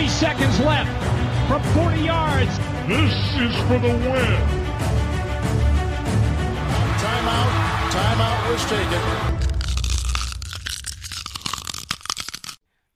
Three seconds left from 40 yards. This is for the win. Timeout. Timeout was taken.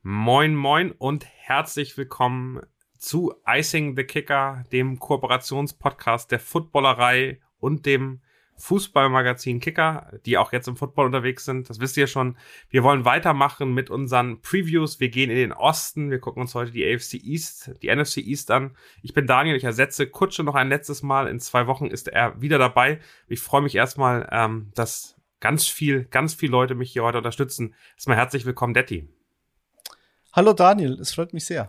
Moin, moin und herzlich willkommen zu Icing the Kicker, dem Kooperationspodcast der Footballerei und dem Fußballmagazin Kicker, die auch jetzt im Football unterwegs sind. Das wisst ihr schon. Wir wollen weitermachen mit unseren Previews. Wir gehen in den Osten. Wir gucken uns heute die AFC East, die NFC East an. Ich bin Daniel. Ich ersetze Kutsche noch ein letztes Mal. In zwei Wochen ist er wieder dabei. Ich freue mich erstmal, ähm, dass ganz viel, ganz viele Leute mich hier heute unterstützen. Erstmal herzlich willkommen, Detti. Hallo Daniel, es freut mich sehr.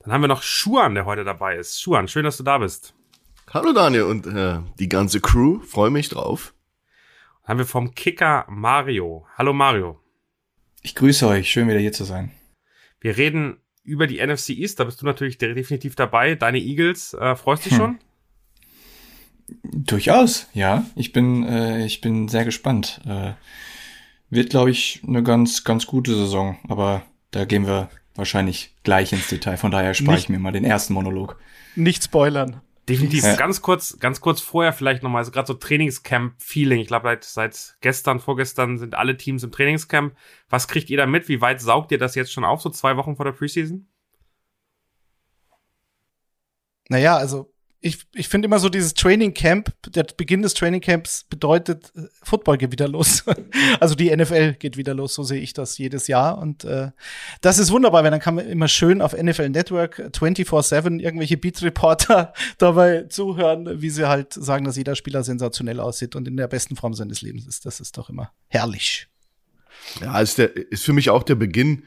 Dann haben wir noch Schuan, der heute dabei ist. Schuan, schön, dass du da bist. Hallo Daniel und äh, die ganze Crew, freue mich drauf. Dann haben wir vom Kicker Mario. Hallo Mario. Ich grüße euch, schön wieder hier zu sein. Wir reden über die NFC East, da bist du natürlich definitiv dabei. Deine Eagles, äh, freust du dich hm. schon? Durchaus, ja. Ich bin, äh, ich bin sehr gespannt. Äh, wird, glaube ich, eine ganz, ganz gute Saison, aber da gehen wir wahrscheinlich gleich ins Detail. Von daher spare ich mir mal den ersten Monolog. Nicht spoilern. Definitiv. Ja. Ganz kurz, ganz kurz vorher vielleicht nochmal, also gerade so Trainingscamp-Feeling. Ich glaube, seit, seit gestern, vorgestern sind alle Teams im Trainingscamp. Was kriegt ihr da mit? Wie weit saugt ihr das jetzt schon auf, so zwei Wochen vor der Preseason? Naja, also ich, ich finde immer so dieses Training Camp, der Beginn des Training Camps bedeutet, äh, Football geht wieder los. also die NFL geht wieder los, so sehe ich das jedes Jahr. Und äh, das ist wunderbar, weil dann kann man immer schön auf NFL Network 24-7 irgendwelche Beat-Reporter dabei zuhören, wie sie halt sagen, dass jeder Spieler sensationell aussieht und in der besten Form seines Lebens ist. Das ist doch immer herrlich. Ja, ist, der, ist für mich auch der Beginn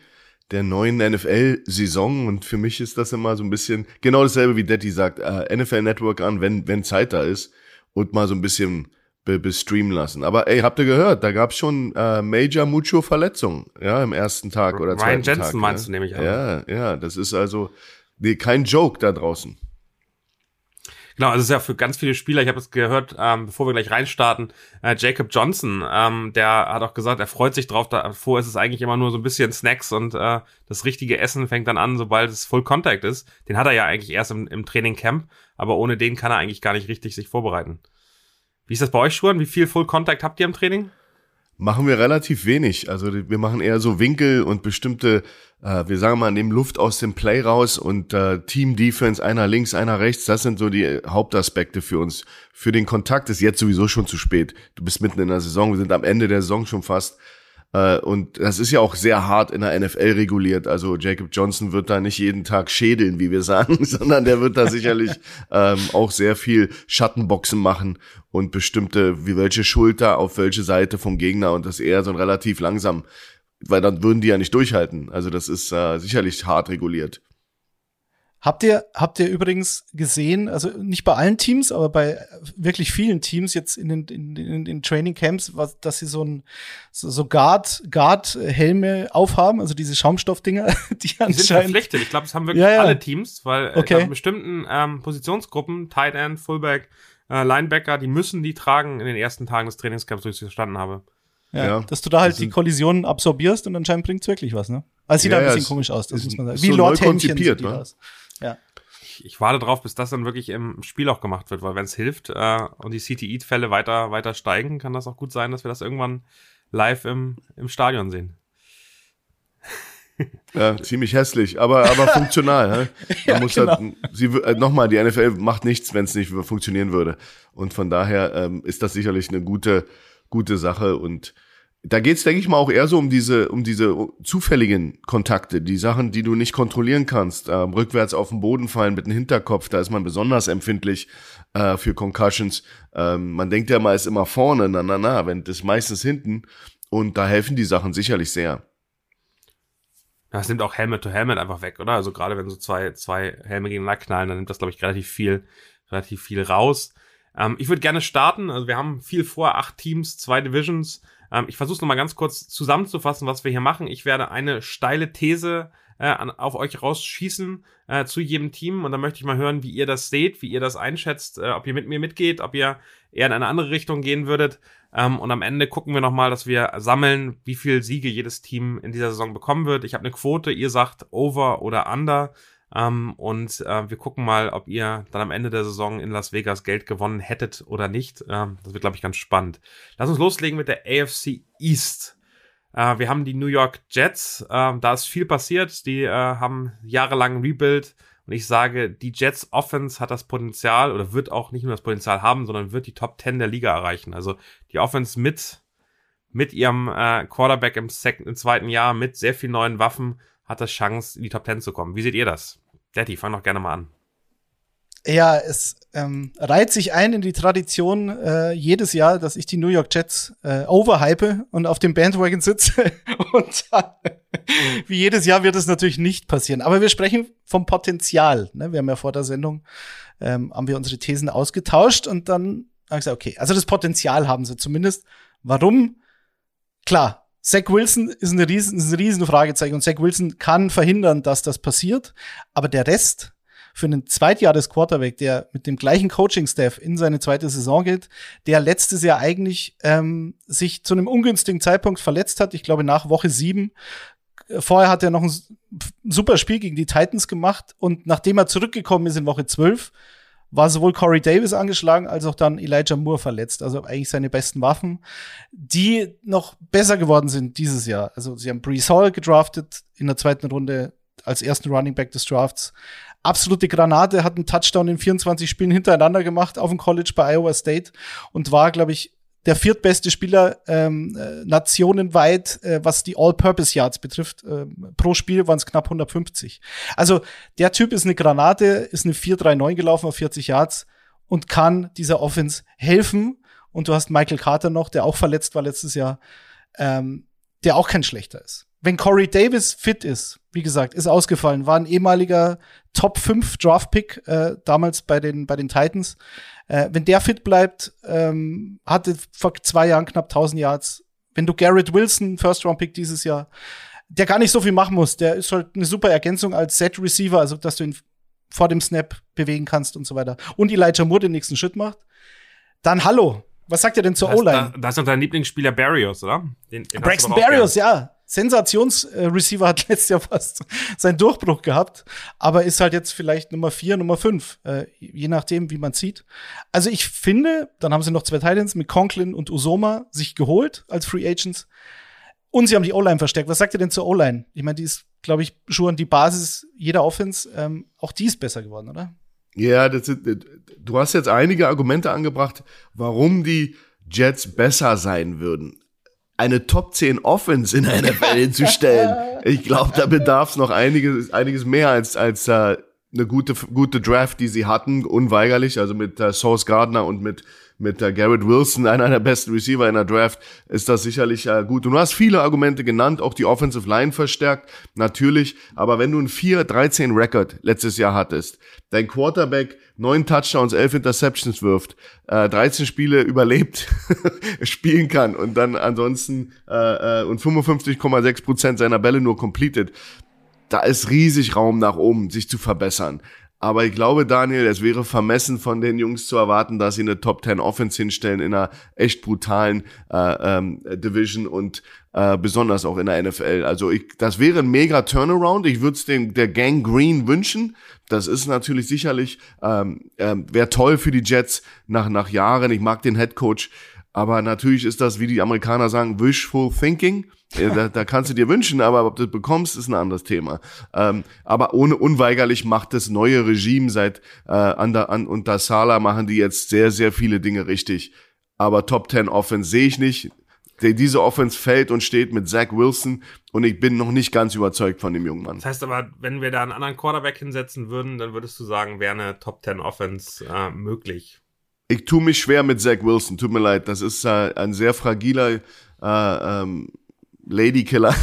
der neuen NFL-Saison und für mich ist das immer so ein bisschen genau dasselbe wie Detti sagt, äh, NFL Network an, wenn, wenn Zeit da ist und mal so ein bisschen be bestreamen lassen. Aber ey, habt ihr gehört, da gab's schon äh, Major Mucho Verletzungen, ja, im ersten Tag oder zweiten Ryan Jensen Tag. meinst ja. du nämlich auch. Ja, ja, das ist also nee, kein Joke da draußen. Genau, also es ist ja für ganz viele Spieler, ich habe es gehört, ähm, bevor wir gleich reinstarten, äh, Jacob Johnson, ähm, der hat auch gesagt, er freut sich drauf, davor ist es eigentlich immer nur so ein bisschen Snacks und äh, das richtige Essen fängt dann an, sobald es Full Contact ist. Den hat er ja eigentlich erst im, im Training Camp, aber ohne den kann er eigentlich gar nicht richtig sich vorbereiten. Wie ist das bei euch, Schuhen? Wie viel Full Contact habt ihr im Training? Machen wir relativ wenig. Also wir machen eher so Winkel und bestimmte, äh, wir sagen mal, nehmen Luft aus dem Play raus und äh, Team Defense, einer links, einer rechts, das sind so die Hauptaspekte für uns. Für den Kontakt ist jetzt sowieso schon zu spät. Du bist mitten in der Saison, wir sind am Ende der Saison schon fast. Äh, und das ist ja auch sehr hart in der NFL reguliert. Also Jacob Johnson wird da nicht jeden Tag schädeln, wie wir sagen, sondern der wird da sicherlich ähm, auch sehr viel Schattenboxen machen und bestimmte, wie welche Schulter auf welche Seite vom Gegner und das eher so ein relativ langsam, weil dann würden die ja nicht durchhalten. Also das ist äh, sicherlich hart reguliert. Habt ihr, habt ihr übrigens gesehen, also nicht bei allen Teams, aber bei wirklich vielen Teams jetzt in den, in, in, in Training Camps, was, dass sie so ein, so, so Guard, Guard-Helme aufhaben, also diese Schaumstoffdinger, die anscheinend. Die sind verpflichtet. Ich glaube, das haben wirklich ja, ja. alle Teams, weil äh, okay. in bestimmten ähm, Positionsgruppen, Tight End, Fullback, äh, Linebacker, die müssen die tragen in den ersten Tagen des Trainingscamps, so ich es verstanden habe. Ja, ja, dass du da halt die Kollisionen absorbierst und anscheinend bringt's wirklich was, ne? Also sieht ja, da ein bisschen komisch aus, das muss man sagen. Wie so Lord Händchen sieht die ne? aus. Ich, ich warte drauf, bis das dann wirklich im Spiel auch gemacht wird, weil wenn es hilft äh, und die CTE-Fälle weiter, weiter steigen, kann das auch gut sein, dass wir das irgendwann live im, im Stadion sehen. Ja, ziemlich hässlich, aber, aber funktional. Ja, muss genau. halt, sie, äh, nochmal, die NFL macht nichts, wenn es nicht funktionieren würde. Und von daher ähm, ist das sicherlich eine gute, gute Sache und da geht's, denke ich mal, auch eher so um diese, um diese zufälligen Kontakte, die Sachen, die du nicht kontrollieren kannst. Ähm, rückwärts auf den Boden fallen mit dem Hinterkopf, da ist man besonders empfindlich äh, für Concussions. Ähm, man denkt ja mal, ist immer vorne, na, na, na, wenn das meistens hinten. Und da helfen die Sachen sicherlich sehr. Das nimmt auch Helmet to Helmet einfach weg, oder? Also gerade wenn so zwei, zwei Helme gegeneinander knallen, dann nimmt das, glaube ich, relativ viel, relativ viel raus. Ähm, ich würde gerne starten. Also wir haben viel vor, acht Teams, zwei Divisions. Ähm, ich versuche es nochmal ganz kurz zusammenzufassen, was wir hier machen. Ich werde eine steile These äh, an, auf euch rausschießen äh, zu jedem Team und dann möchte ich mal hören, wie ihr das seht, wie ihr das einschätzt, äh, ob ihr mit mir mitgeht, ob ihr eher in eine andere Richtung gehen würdet. Ähm, und am Ende gucken wir nochmal, dass wir sammeln, wie viel Siege jedes Team in dieser Saison bekommen wird. Ich habe eine Quote, ihr sagt over oder under. Ähm, und äh, wir gucken mal, ob ihr dann am Ende der Saison in Las Vegas Geld gewonnen hättet oder nicht. Ähm, das wird, glaube ich, ganz spannend. Lass uns loslegen mit der AFC East. Äh, wir haben die New York Jets. Äh, da ist viel passiert. Die äh, haben jahrelang Rebuild. Und ich sage, die Jets Offense hat das Potenzial oder wird auch nicht nur das Potenzial haben, sondern wird die Top 10 der Liga erreichen. Also die Offense mit, mit ihrem äh, Quarterback im, im zweiten Jahr, mit sehr vielen neuen Waffen, hat das Chance, in die Top 10 zu kommen. Wie seht ihr das? Daddy, fang doch gerne mal an. Ja, es ähm, reiht sich ein in die Tradition äh, jedes Jahr, dass ich die New York Jets äh, overhype und auf dem Bandwagon sitze. und dann, wie jedes Jahr wird es natürlich nicht passieren. Aber wir sprechen vom Potenzial. Ne? Wir haben ja vor der Sendung ähm, haben wir unsere Thesen ausgetauscht und dann habe ich gesagt, okay, also das Potenzial haben sie zumindest. Warum? Klar, Zach Wilson ist, eine riesen, ist ein riesen Fragezeichen und Zach Wilson kann verhindern, dass das passiert. Aber der Rest für einen Zweitjahres-Quarterback, der mit dem gleichen Coaching-Staff in seine zweite Saison geht, der letztes Jahr eigentlich ähm, sich zu einem ungünstigen Zeitpunkt verletzt hat, ich glaube nach Woche sieben. Vorher hat er noch ein super Spiel gegen die Titans gemacht und nachdem er zurückgekommen ist in Woche zwölf, war sowohl Corey Davis angeschlagen als auch dann Elijah Moore verletzt. Also eigentlich seine besten Waffen, die noch besser geworden sind dieses Jahr. Also sie haben Brees Hall gedraftet in der zweiten Runde als ersten Running Back des Drafts. Absolute Granate, hat einen Touchdown in 24 Spielen hintereinander gemacht auf dem College bei Iowa State und war, glaube ich, der viertbeste Spieler ähm, äh, nationenweit, äh, was die All-Purpose-Yards betrifft. Äh, pro Spiel waren es knapp 150. Also der Typ ist eine Granate, ist eine 4-3-9 gelaufen auf 40 Yards und kann dieser Offense helfen. Und du hast Michael Carter noch, der auch verletzt war letztes Jahr, ähm, der auch kein schlechter ist. Wenn Corey Davis fit ist, wie gesagt, ist ausgefallen, war ein ehemaliger Top 5 Draft Pick äh, damals bei den bei den Titans. Äh, wenn der fit bleibt, ähm, hatte vor zwei Jahren knapp 1000 Yards. Wenn du Garrett Wilson, First Round Pick dieses Jahr, der gar nicht so viel machen muss, der ist halt eine super Ergänzung als Set Receiver, also dass du ihn vor dem Snap bewegen kannst und so weiter. Und Elijah Moore den nächsten Schritt macht. Dann hallo. Was sagt ihr denn zur O-Line? Da, da ist noch dein Lieblingsspieler Barrios, oder? Den, den Braxton Barrios, ja. Sensationsreceiver hat letztes Jahr fast seinen Durchbruch gehabt, aber ist halt jetzt vielleicht Nummer vier, Nummer fünf, äh, je nachdem, wie man sieht. Also ich finde, dann haben sie noch zwei Titans mit Conklin und Usoma sich geholt als Free Agents. Und sie haben die O-Line verstärkt. Was sagt ihr denn zur O-Line? Ich meine, die ist, glaube ich, schon die Basis jeder Offense. Ähm, auch die ist besser geworden, oder? Ja, das ist, du hast jetzt einige Argumente angebracht, warum die Jets besser sein würden eine Top 10 Offense in der NFL hinzustellen. Ich glaube, da bedarf es noch einiges, einiges mehr als, als äh, eine gute, gute Draft, die sie hatten, unweigerlich, also mit äh, Source Gardner und mit mit äh, Garrett Wilson, einer der besten Receiver in der Draft, ist das sicherlich äh, gut. Und du hast viele Argumente genannt, auch die Offensive Line verstärkt, natürlich. Aber wenn du ein 4-13 Record letztes Jahr hattest, dein Quarterback neun Touchdowns, elf Interceptions wirft, äh, 13 Spiele überlebt, spielen kann und dann ansonsten äh, äh, und 55,6 Prozent seiner Bälle nur completed, da ist riesig Raum nach oben, sich zu verbessern. Aber ich glaube, Daniel, es wäre vermessen von den Jungs zu erwarten, dass sie eine Top 10 Offense hinstellen in einer echt brutalen äh, ähm, Division und äh, besonders auch in der NFL. Also ich, das wäre ein mega Turnaround. Ich würde es der Gang Green wünschen. Das ist natürlich sicherlich ähm, ähm, wäre toll für die Jets nach nach Jahren. Ich mag den Head Coach, aber natürlich ist das, wie die Amerikaner sagen, wishful thinking. Da, da kannst du dir wünschen, aber ob du das bekommst, ist ein anderes Thema. Ähm, aber ohne unweigerlich macht das neue Regime seit äh, an, der, an unter Sala machen die jetzt sehr, sehr viele Dinge richtig. Aber Top 10 Offense sehe ich nicht. Diese Offense fällt und steht mit Zach Wilson und ich bin noch nicht ganz überzeugt von dem jungen Mann. Das heißt aber, wenn wir da einen anderen Quarterback hinsetzen würden, dann würdest du sagen, wäre eine Top 10 Offense äh, möglich. Ich tue mich schwer mit Zach Wilson, tut mir leid. Das ist äh, ein sehr fragiler äh, ähm, Ladykiller.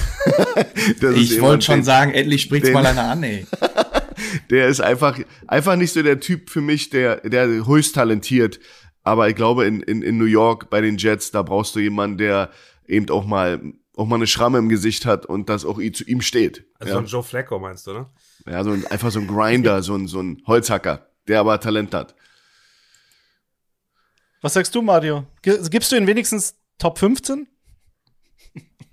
ich wollte schon sagen, endlich spricht's mal einer an, ey. der ist einfach, einfach nicht so der Typ für mich, der, der höchst talentiert, Aber ich glaube, in, in, in New York bei den Jets, da brauchst du jemanden, der eben auch mal auch mal eine Schramme im Gesicht hat und das auch zu ihm steht. Also ja. ein Joe Flacco meinst du, ne? Ja, so ein, einfach so ein Grinder, so ein, so ein Holzhacker, der aber Talent hat. Was sagst du, Mario? Gibst du ihn wenigstens Top 15?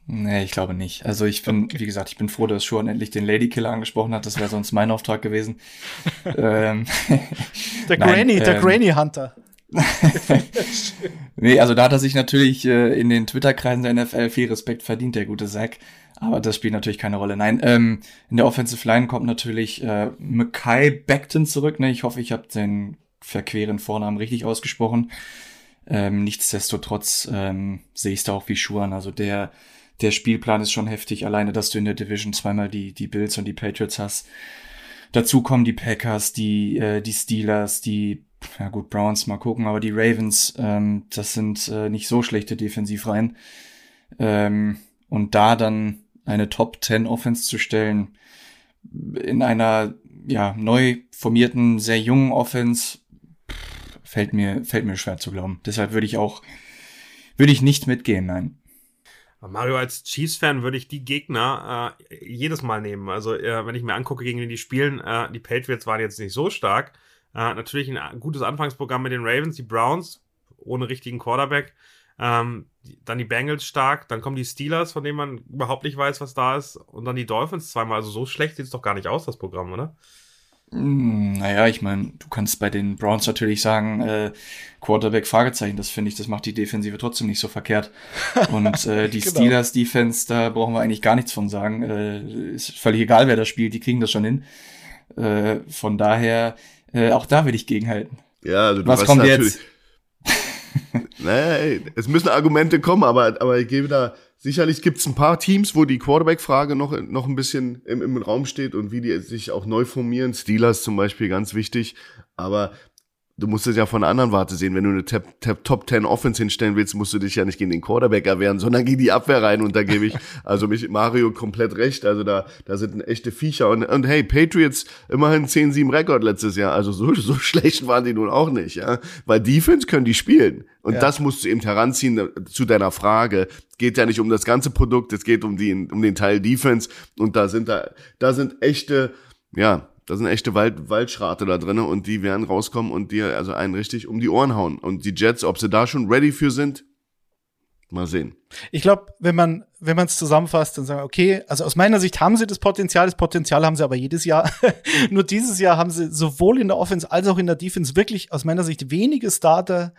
Nee, ich glaube nicht. Also ich bin, wie gesagt, ich bin froh, dass Schuhan endlich den Ladykiller angesprochen hat. Das wäre sonst mein Auftrag gewesen. ähm, der Nein, Granny, ähm, der Granny Hunter. nee, also da hat er sich natürlich äh, in den Twitter-Kreisen der NFL viel Respekt verdient, der gute Zack. Aber das spielt natürlich keine Rolle. Nein, ähm, in der Offensive Line kommt natürlich äh, Mackay Beckton zurück. Ne? Ich hoffe, ich habe den verqueren Vornamen richtig ausgesprochen. Ähm, nichtsdestotrotz ähm, sehe ich es da auch wie Schuhan. Also der, der Spielplan ist schon heftig. Alleine, dass du in der Division zweimal die, die Bills und die Patriots hast. Dazu kommen die Packers, die, äh, die Steelers, die ja gut, Browns mal gucken, aber die Ravens, ähm, das sind äh, nicht so schlechte Defensivreihen. Ähm, und da dann eine Top 10 Offense zu stellen, in einer ja, neu formierten, sehr jungen Offense, fällt mir, fällt mir schwer zu glauben. Deshalb würde ich auch, würde ich nicht mitgehen, nein. Mario, als Chiefs-Fan würde ich die Gegner äh, jedes Mal nehmen. Also, äh, wenn ich mir angucke, gegen wen die spielen, äh, die Patriots waren jetzt nicht so stark. Äh, natürlich ein gutes Anfangsprogramm mit den Ravens, die Browns ohne richtigen Quarterback. Ähm, dann die Bengals stark, dann kommen die Steelers, von denen man überhaupt nicht weiß, was da ist, und dann die Dolphins zweimal. Also so schlecht sieht es doch gar nicht aus, das Programm, oder? Hm, naja, ich meine, du kannst bei den Browns natürlich sagen, äh, Quarterback Fragezeichen, das finde ich, das macht die Defensive trotzdem nicht so verkehrt. Und äh, die genau. Steelers Defense, da brauchen wir eigentlich gar nichts von sagen. Äh, ist völlig egal, wer das spielt, die kriegen das schon hin. Äh, von daher, äh, auch da will ich gegenhalten. Ja, also du Was kommt jetzt? naja, ey, es müssen Argumente kommen, aber, aber ich gebe da, sicherlich gibt es ein paar Teams, wo die Quarterback-Frage noch, noch ein bisschen im, im Raum steht und wie die sich auch neu formieren. Steelers zum Beispiel ganz wichtig. Aber du musst es ja von der anderen Warte sehen. Wenn du eine Top, Top, Top 10 Offense hinstellen willst, musst du dich ja nicht gegen den Quarterback erwehren, sondern gegen die Abwehr rein. Und da gebe ich also mich Mario komplett recht. Also da, da sind echte Viecher. Und, und hey, Patriots immerhin 10-7 Rekord letztes Jahr. Also so, so schlecht waren die nun auch nicht, ja. Weil Defense können die spielen. Und ja. das musst du eben heranziehen äh, zu deiner Frage. Geht ja nicht um das ganze Produkt, es geht um die, um den Teil Defense. Und da sind da, da sind echte, ja, da sind echte Wald, Waldschrate da drin und die werden rauskommen und dir also einen richtig um die Ohren hauen. Und die Jets, ob sie da schon ready für sind, mal sehen. Ich glaube, wenn man wenn man es zusammenfasst, dann sagen wir, okay, also aus meiner Sicht haben sie das Potenzial, das Potenzial haben sie aber jedes Jahr. Nur dieses Jahr haben sie sowohl in der Offense als auch in der Defense wirklich aus meiner Sicht wenige Starter,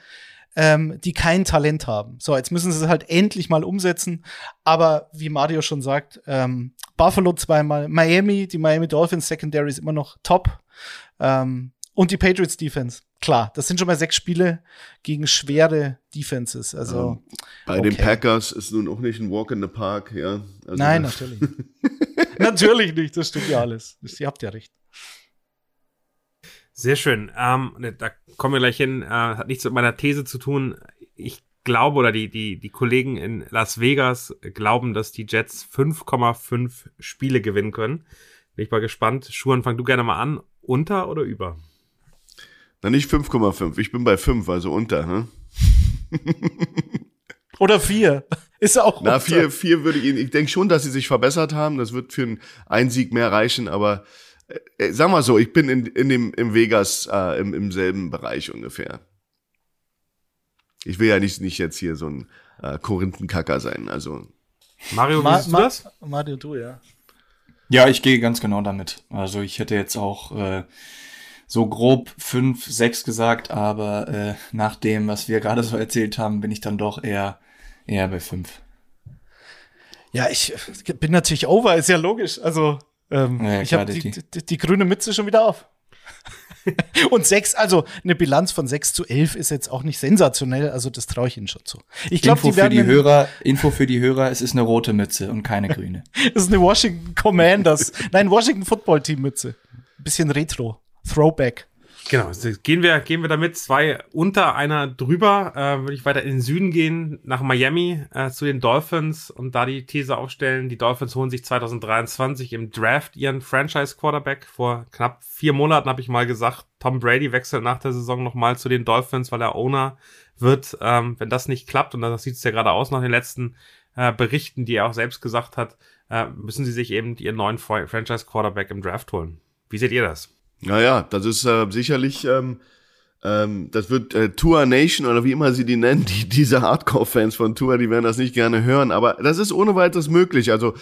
ähm, die kein Talent haben. So, jetzt müssen sie es halt endlich mal umsetzen. Aber wie Mario schon sagt, ähm, Buffalo zweimal, Miami, die Miami Dolphins Secondary ist immer noch top. Ähm, und die Patriots Defense. Klar, das sind schon mal sechs Spiele gegen schwere Defenses. Also bei okay. den Packers ist nun auch nicht ein Walk in the Park, ja. Also Nein, natürlich. natürlich nicht. Das stimmt ja alles. Ihr habt ja recht. Sehr schön. Ähm, ne, da kommen wir gleich hin. Äh, hat nichts mit meiner These zu tun. Ich glaube, oder die, die, die Kollegen in Las Vegas glauben, dass die Jets 5,5 Spiele gewinnen können. Bin ich mal gespannt. Schuhan, fang du gerne mal an. Unter oder über? Na, nicht 5,5. Ich bin bei 5, also unter, ne? Oder 4. Ist auch unter. Na, 4, 4 würde ich Ihnen, ich denke schon, dass sie sich verbessert haben. Das wird für einen Sieg mehr reichen, aber sag mal so, ich bin in, in dem, im Vegas äh, im, im selben Bereich ungefähr. Ich will ja nicht, nicht jetzt hier so ein äh, Korinthenkacker sein, also. Mario, Ma du das? Mario, du, ja. Ja, ich gehe ganz genau damit. Also ich hätte jetzt auch äh, so grob fünf, sechs gesagt, aber äh, nach dem, was wir gerade so erzählt haben, bin ich dann doch eher, eher bei fünf. Ja, ich bin natürlich over, ist ja logisch. Also ähm, ja, ich habe die, die, die, grüne Mütze schon wieder auf. und sechs, also eine Bilanz von sechs zu elf ist jetzt auch nicht sensationell, also das traue ich Ihnen schon zu. Ich glaube, die werden für die Hörer, Info für die Hörer, es ist eine rote Mütze und keine grüne. es ist eine Washington Commanders, nein, Washington Football Team Mütze. Bisschen Retro, Throwback. Genau, gehen wir, gehen wir damit zwei unter einer drüber, äh, würde ich weiter in den Süden gehen, nach Miami äh, zu den Dolphins und da die These aufstellen, die Dolphins holen sich 2023 im Draft ihren Franchise-Quarterback. Vor knapp vier Monaten habe ich mal gesagt, Tom Brady wechselt nach der Saison nochmal zu den Dolphins, weil er Owner wird. Ähm, wenn das nicht klappt, und das sieht es ja gerade aus nach den letzten äh, Berichten, die er auch selbst gesagt hat, äh, müssen sie sich eben ihren neuen Franchise-Quarterback im Draft holen. Wie seht ihr das? Naja, das ist äh, sicherlich, ähm, ähm, das wird äh, Tour Nation oder wie immer sie die nennen, die, diese Hardcore-Fans von Tour, die werden das nicht gerne hören, aber das ist ohne weiteres möglich. Also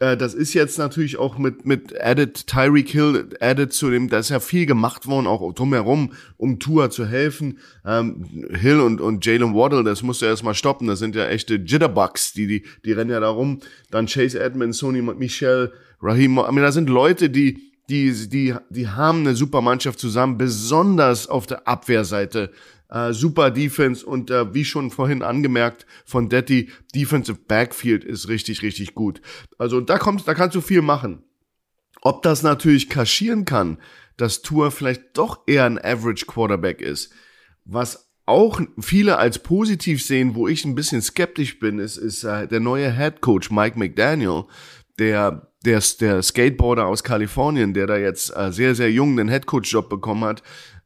äh, das ist jetzt natürlich auch mit, mit Added Tyreek Hill, Added zu dem, da ist ja viel gemacht worden, auch drumherum, um Tour zu helfen. Ähm, Hill und, und Jalen Waddle, das musst du erstmal stoppen, das sind ja echte Jitterbugs, die, die, die rennen ja da rum. Dann Chase Edmonds, Sony Michel, Raheem, I mean, da sind Leute, die, die, die, die haben eine super Mannschaft zusammen, besonders auf der Abwehrseite. Äh, super Defense und äh, wie schon vorhin angemerkt von Detti, Defensive Backfield ist richtig, richtig gut. Also da kommst, da kannst du viel machen. Ob das natürlich kaschieren kann, dass Tour vielleicht doch eher ein Average Quarterback ist, was auch viele als positiv sehen, wo ich ein bisschen skeptisch bin, ist, ist äh, der neue Head Coach Mike McDaniel, der der, der Skateboarder aus Kalifornien, der da jetzt äh, sehr, sehr jung den Headcoach-Job bekommen hat,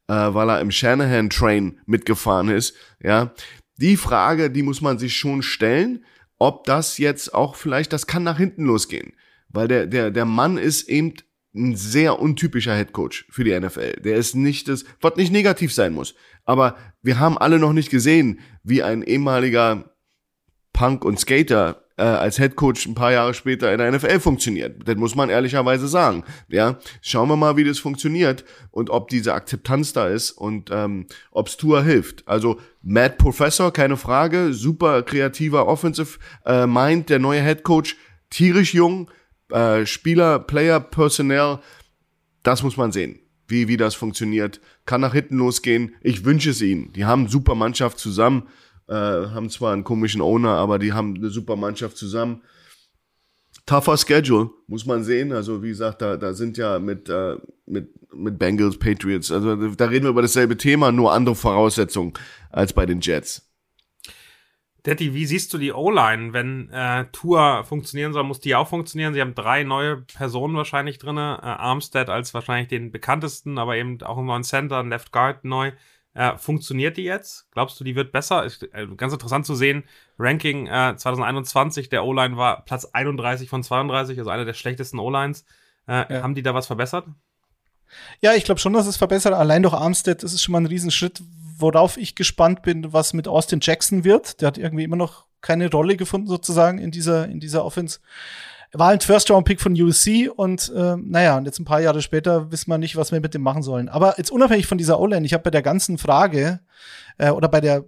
äh, weil er im Shanahan-Train mitgefahren ist, ja, die Frage, die muss man sich schon stellen, ob das jetzt auch vielleicht, das kann nach hinten losgehen. Weil der, der, der Mann ist eben ein sehr untypischer Headcoach für die NFL. Der ist nicht das, was nicht negativ sein muss. Aber wir haben alle noch nicht gesehen, wie ein ehemaliger Punk und Skater äh, als Head Coach ein paar Jahre später in der NFL funktioniert. Das muss man ehrlicherweise sagen. Ja, schauen wir mal, wie das funktioniert und ob diese Akzeptanz da ist und ähm, ob Tour hilft. Also Matt Professor, keine Frage, super kreativer Offensive äh, Mind, der neue Head Coach, tierisch jung, äh, Spieler, Player, Personnel, das muss man sehen wie, wie das funktioniert. Kann nach hinten losgehen. Ich wünsche es ihnen. Die haben super Mannschaft zusammen äh, haben zwar einen komischen Owner, aber die haben eine super Mannschaft zusammen. Tougher Schedule, muss man sehen. Also wie gesagt, da, da sind ja mit, äh, mit, mit Bengals, Patriots, also da reden wir über dasselbe Thema, nur andere Voraussetzungen als bei den Jets. Daddy, wie siehst du die O-Line, wenn äh, Tour funktionieren soll, muss die auch funktionieren? Sie haben drei neue Personen wahrscheinlich drinne, äh, Armstead als wahrscheinlich den bekanntesten, aber eben auch einen neuen Center, einen Left Guard neu. Äh, funktioniert die jetzt? Glaubst du, die wird besser? Ist, äh, ganz interessant zu sehen. Ranking äh, 2021, der O-Line war Platz 31 von 32, also einer der schlechtesten O-Lines. Äh, ja. Haben die da was verbessert? Ja, ich glaube schon, dass es verbessert. Allein durch Armstead ist es schon mal ein Riesenschritt, worauf ich gespannt bin, was mit Austin Jackson wird. Der hat irgendwie immer noch keine Rolle gefunden, sozusagen, in dieser, in dieser Offense war ein First-Round-Pick von USC und äh, naja, und jetzt ein paar Jahre später wissen wir nicht, was wir mit dem machen sollen. Aber jetzt unabhängig von dieser O-Line, ich habe bei der ganzen Frage äh, oder bei der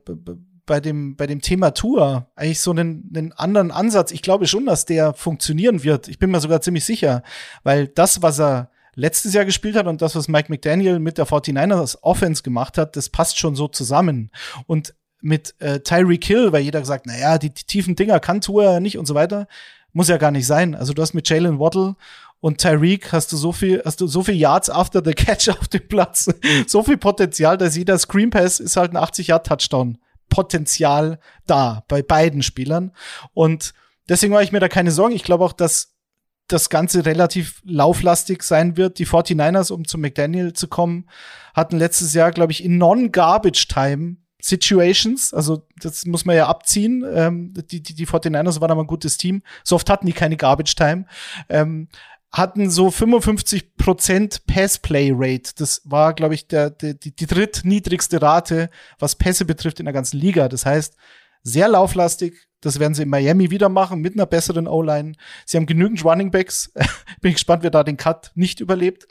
bei dem, bei dem Thema Tour eigentlich so einen, einen anderen Ansatz. Ich glaube schon, dass der funktionieren wird. Ich bin mir sogar ziemlich sicher, weil das, was er letztes Jahr gespielt hat und das, was Mike McDaniel mit der 49ers Offense gemacht hat, das passt schon so zusammen. Und mit äh, Tyreek Hill, weil jeder gesagt, naja, die, die tiefen Dinger kann Tour nicht und so weiter. Muss ja gar nicht sein. Also du hast mit Jalen Waddle und Tyreek hast du so viel, hast du so viel Yards after the catch auf dem Platz, so viel Potenzial, dass jeder Screen Pass ist halt ein 80 Yard Touchdown Potenzial da bei beiden Spielern und deswegen mache ich mir da keine Sorgen. Ich glaube auch, dass das Ganze relativ lauflastig sein wird. Die 49ers, um zu McDaniel zu kommen, hatten letztes Jahr, glaube ich, in Non-Garbage Time Situations, also das muss man ja abziehen. Ähm, die, die, die 49ers waren aber ein gutes Team. So oft hatten die keine Garbage Time. Ähm, hatten so 55% Pass-Play-Rate. Das war, glaube ich, der, der, die, die drittniedrigste Rate, was Pässe betrifft in der ganzen Liga. Das heißt, sehr lauflastig. Das werden sie in Miami wieder machen mit einer besseren O-Line. Sie haben genügend Running Backs. Bin gespannt, wer da den Cut nicht überlebt.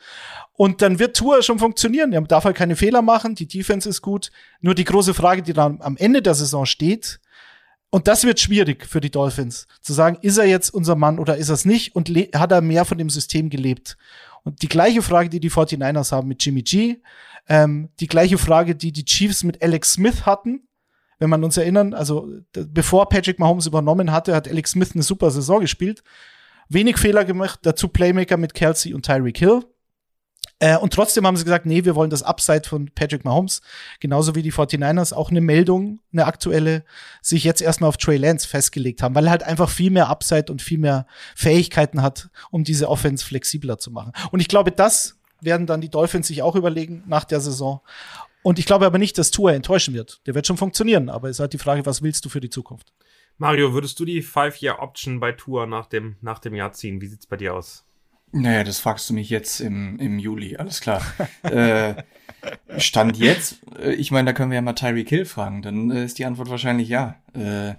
Und dann wird Tour schon funktionieren. Er darf halt keine Fehler machen. Die Defense ist gut. Nur die große Frage, die dann am Ende der Saison steht, und das wird schwierig für die Dolphins, zu sagen, ist er jetzt unser Mann oder ist er es nicht und hat er mehr von dem System gelebt? Und die gleiche Frage, die die 49ers haben mit Jimmy G, ähm, die gleiche Frage, die die Chiefs mit Alex Smith hatten, wenn man uns erinnern, also bevor Patrick Mahomes übernommen hatte, hat Alex Smith eine super Saison gespielt, wenig Fehler gemacht, dazu Playmaker mit Kelsey und Tyreek Hill Äh, und trotzdem haben sie gesagt, nee, wir wollen das Upside von Patrick Mahomes, genauso wie die 49ers auch eine Meldung, eine aktuelle, sich jetzt erstmal auf Trey Lance festgelegt haben, weil er halt einfach viel mehr Upside und viel mehr Fähigkeiten hat, um diese Offense flexibler zu machen. Und ich glaube, das werden dann die Dolphins sich auch überlegen nach der Saison. Und ich glaube aber nicht, dass Tour enttäuschen wird. Der wird schon funktionieren, aber es ist halt die Frage, was willst du für die Zukunft? Mario, würdest du die Five-Year-Option bei Tour nach dem, nach dem Jahr ziehen? Wie sieht's bei dir aus? Naja, das fragst du mich jetzt im, im Juli, alles klar. äh, Stand jetzt, äh, ich meine, da können wir ja mal Tyreek Hill fragen, dann äh, ist die Antwort wahrscheinlich ja. Äh,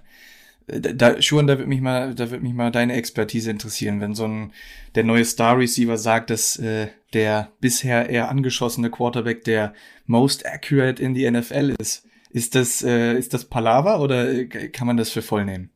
da, schon, da wird mich mal, da wird mich mal deine Expertise interessieren, wenn so ein der neue Star Receiver sagt, dass äh, der bisher eher angeschossene Quarterback der most accurate in die NFL ist. Ist das, äh, ist das Palaver oder äh, kann man das für voll nehmen?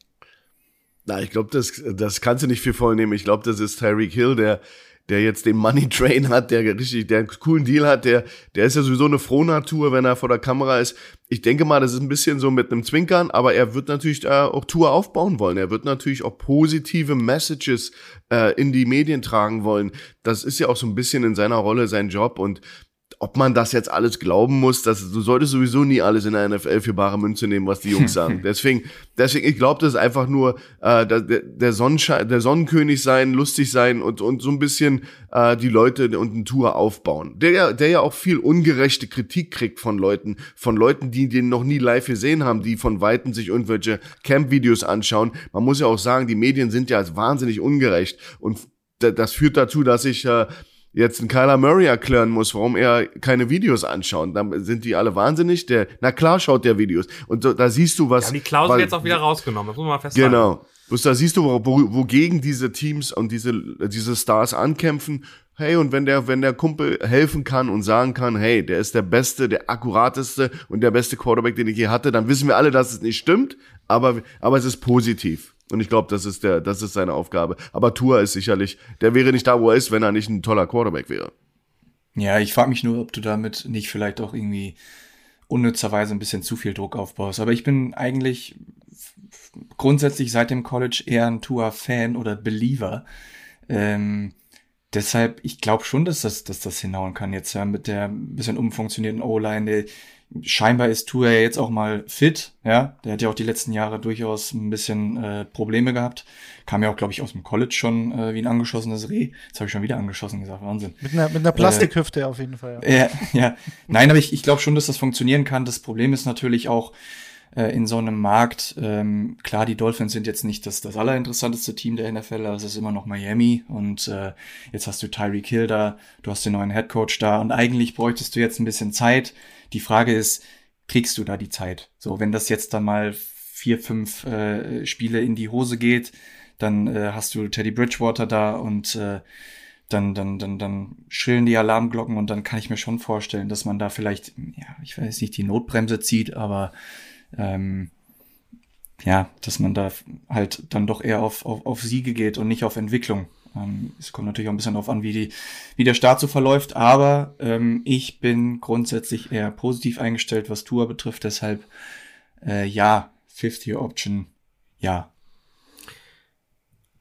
Na, ich glaube, das, das kannst du nicht für voll nehmen. Ich glaube, das ist Tyreek Hill, der, der jetzt den Money Train hat, der richtig, der einen coolen Deal hat, der, der ist ja sowieso eine Frohnatur, wenn er vor der Kamera ist. Ich denke mal, das ist ein bisschen so mit einem Zwinkern, aber er wird natürlich äh, auch Tour aufbauen wollen. Er wird natürlich auch positive Messages äh, in die Medien tragen wollen. Das ist ja auch so ein bisschen in seiner Rolle sein Job und ob man das jetzt alles glauben muss, dass du solltest sowieso nie alles in der NFL für bare Münze nehmen, was die Jungs sagen. deswegen, deswegen, ich glaube, das ist einfach nur äh, der, der, Sonnenschein, der Sonnenkönig sein, lustig sein und und so ein bisschen äh, die Leute und eine Tour aufbauen. Der ja, der ja auch viel ungerechte Kritik kriegt von Leuten, von Leuten, die den noch nie live gesehen haben, die von weitem sich irgendwelche Camp-Videos anschauen. Man muss ja auch sagen, die Medien sind ja wahnsinnig ungerecht und das führt dazu, dass ich äh, jetzt ein Kyler Murray erklären muss, warum er keine Videos anschaut. Dann sind die alle wahnsinnig. Der, na klar schaut der Videos. Und so, da siehst du was. Ja, die Klausel weil, jetzt auch wieder rausgenommen. Das muss man mal festhalten. Genau. Bloß da siehst du, wo, wogegen diese Teams und diese, diese Stars ankämpfen. Hey, und wenn der, wenn der Kumpel helfen kann und sagen kann, hey, der ist der beste, der akkurateste und der beste Quarterback, den ich je hatte, dann wissen wir alle, dass es nicht stimmt, aber, aber es ist positiv. Und ich glaube, das ist der, das ist seine Aufgabe. Aber Tour ist sicherlich, der wäre nicht da, wo er ist, wenn er nicht ein toller Quarterback wäre. Ja, ich frage mich nur, ob du damit nicht vielleicht auch irgendwie unnützerweise ein bisschen zu viel Druck aufbaust. Aber ich bin eigentlich grundsätzlich seit dem College eher ein Tour-Fan oder Believer. Ähm, deshalb, ich glaube schon, dass das, dass das hinhauen kann jetzt ja mit der bisschen umfunktionierten O-Line scheinbar ist Tour ja jetzt auch mal fit, ja. Der hat ja auch die letzten Jahre durchaus ein bisschen äh, Probleme gehabt. Kam ja auch, glaube ich, aus dem College schon äh, wie ein angeschossenes Reh. Jetzt habe ich schon wieder angeschossen gesagt, Wahnsinn. Mit einer, mit einer Plastikhüfte äh, auf jeden Fall. Ja, ja. ja. Nein, aber ich, ich glaube schon, dass das funktionieren kann. Das Problem ist natürlich auch, äh, in so einem Markt. Ähm, klar, die Dolphins sind jetzt nicht das, das allerinteressanteste Team der NFL, aber es ist immer noch Miami und äh, jetzt hast du Tyreek Hill da, du hast den neuen Head Coach da und eigentlich bräuchtest du jetzt ein bisschen Zeit, die Frage ist, kriegst du da die Zeit? So, wenn das jetzt dann mal vier, fünf äh, Spiele in die Hose geht, dann äh, hast du Teddy Bridgewater da und äh, dann, dann, dann, dann schrillen die Alarmglocken und dann kann ich mir schon vorstellen, dass man da vielleicht, ja, ich weiß nicht, die Notbremse zieht, aber ähm, ja, dass man da halt dann doch eher auf, auf, auf Siege geht und nicht auf Entwicklung. Ähm, es kommt natürlich auch ein bisschen darauf an, wie, die, wie der Start so verläuft, aber ähm, ich bin grundsätzlich eher positiv eingestellt, was Tour betrifft, deshalb äh, ja, 50-Option, ja.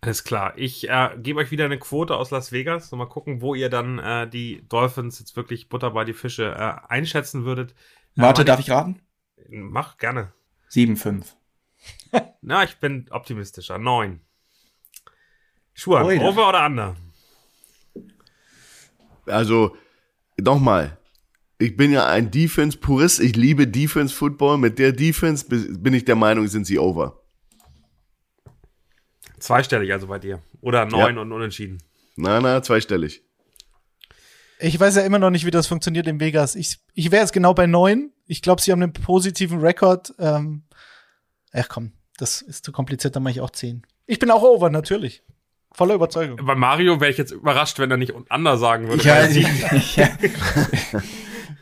Alles klar. Ich äh, gebe euch wieder eine Quote aus Las Vegas. Mal gucken, wo ihr dann äh, die Dolphins jetzt wirklich Butter bei die Fische äh, einschätzen würdet. Äh, Warte, darf ich raten? Mach gerne. 7-5. Na, ich bin optimistischer. 9. Schuhe, over oder under? Also, nochmal. Ich bin ja ein Defense-Purist. Ich liebe Defense-Football. Mit der Defense bin ich der Meinung, sind sie over. Zweistellig also bei dir. Oder neun ja. und unentschieden. Na, na, zweistellig. Ich weiß ja immer noch nicht, wie das funktioniert in Vegas. Ich, ich wäre jetzt genau bei neun. Ich glaube, sie haben einen positiven Rekord. Ähm, ach komm, das ist zu kompliziert, dann mache ich auch zehn. Ich bin auch over, natürlich. Voller Überzeugung. Bei Mario wäre ich jetzt überrascht, wenn er nicht anders sagen würde. Ja, ja.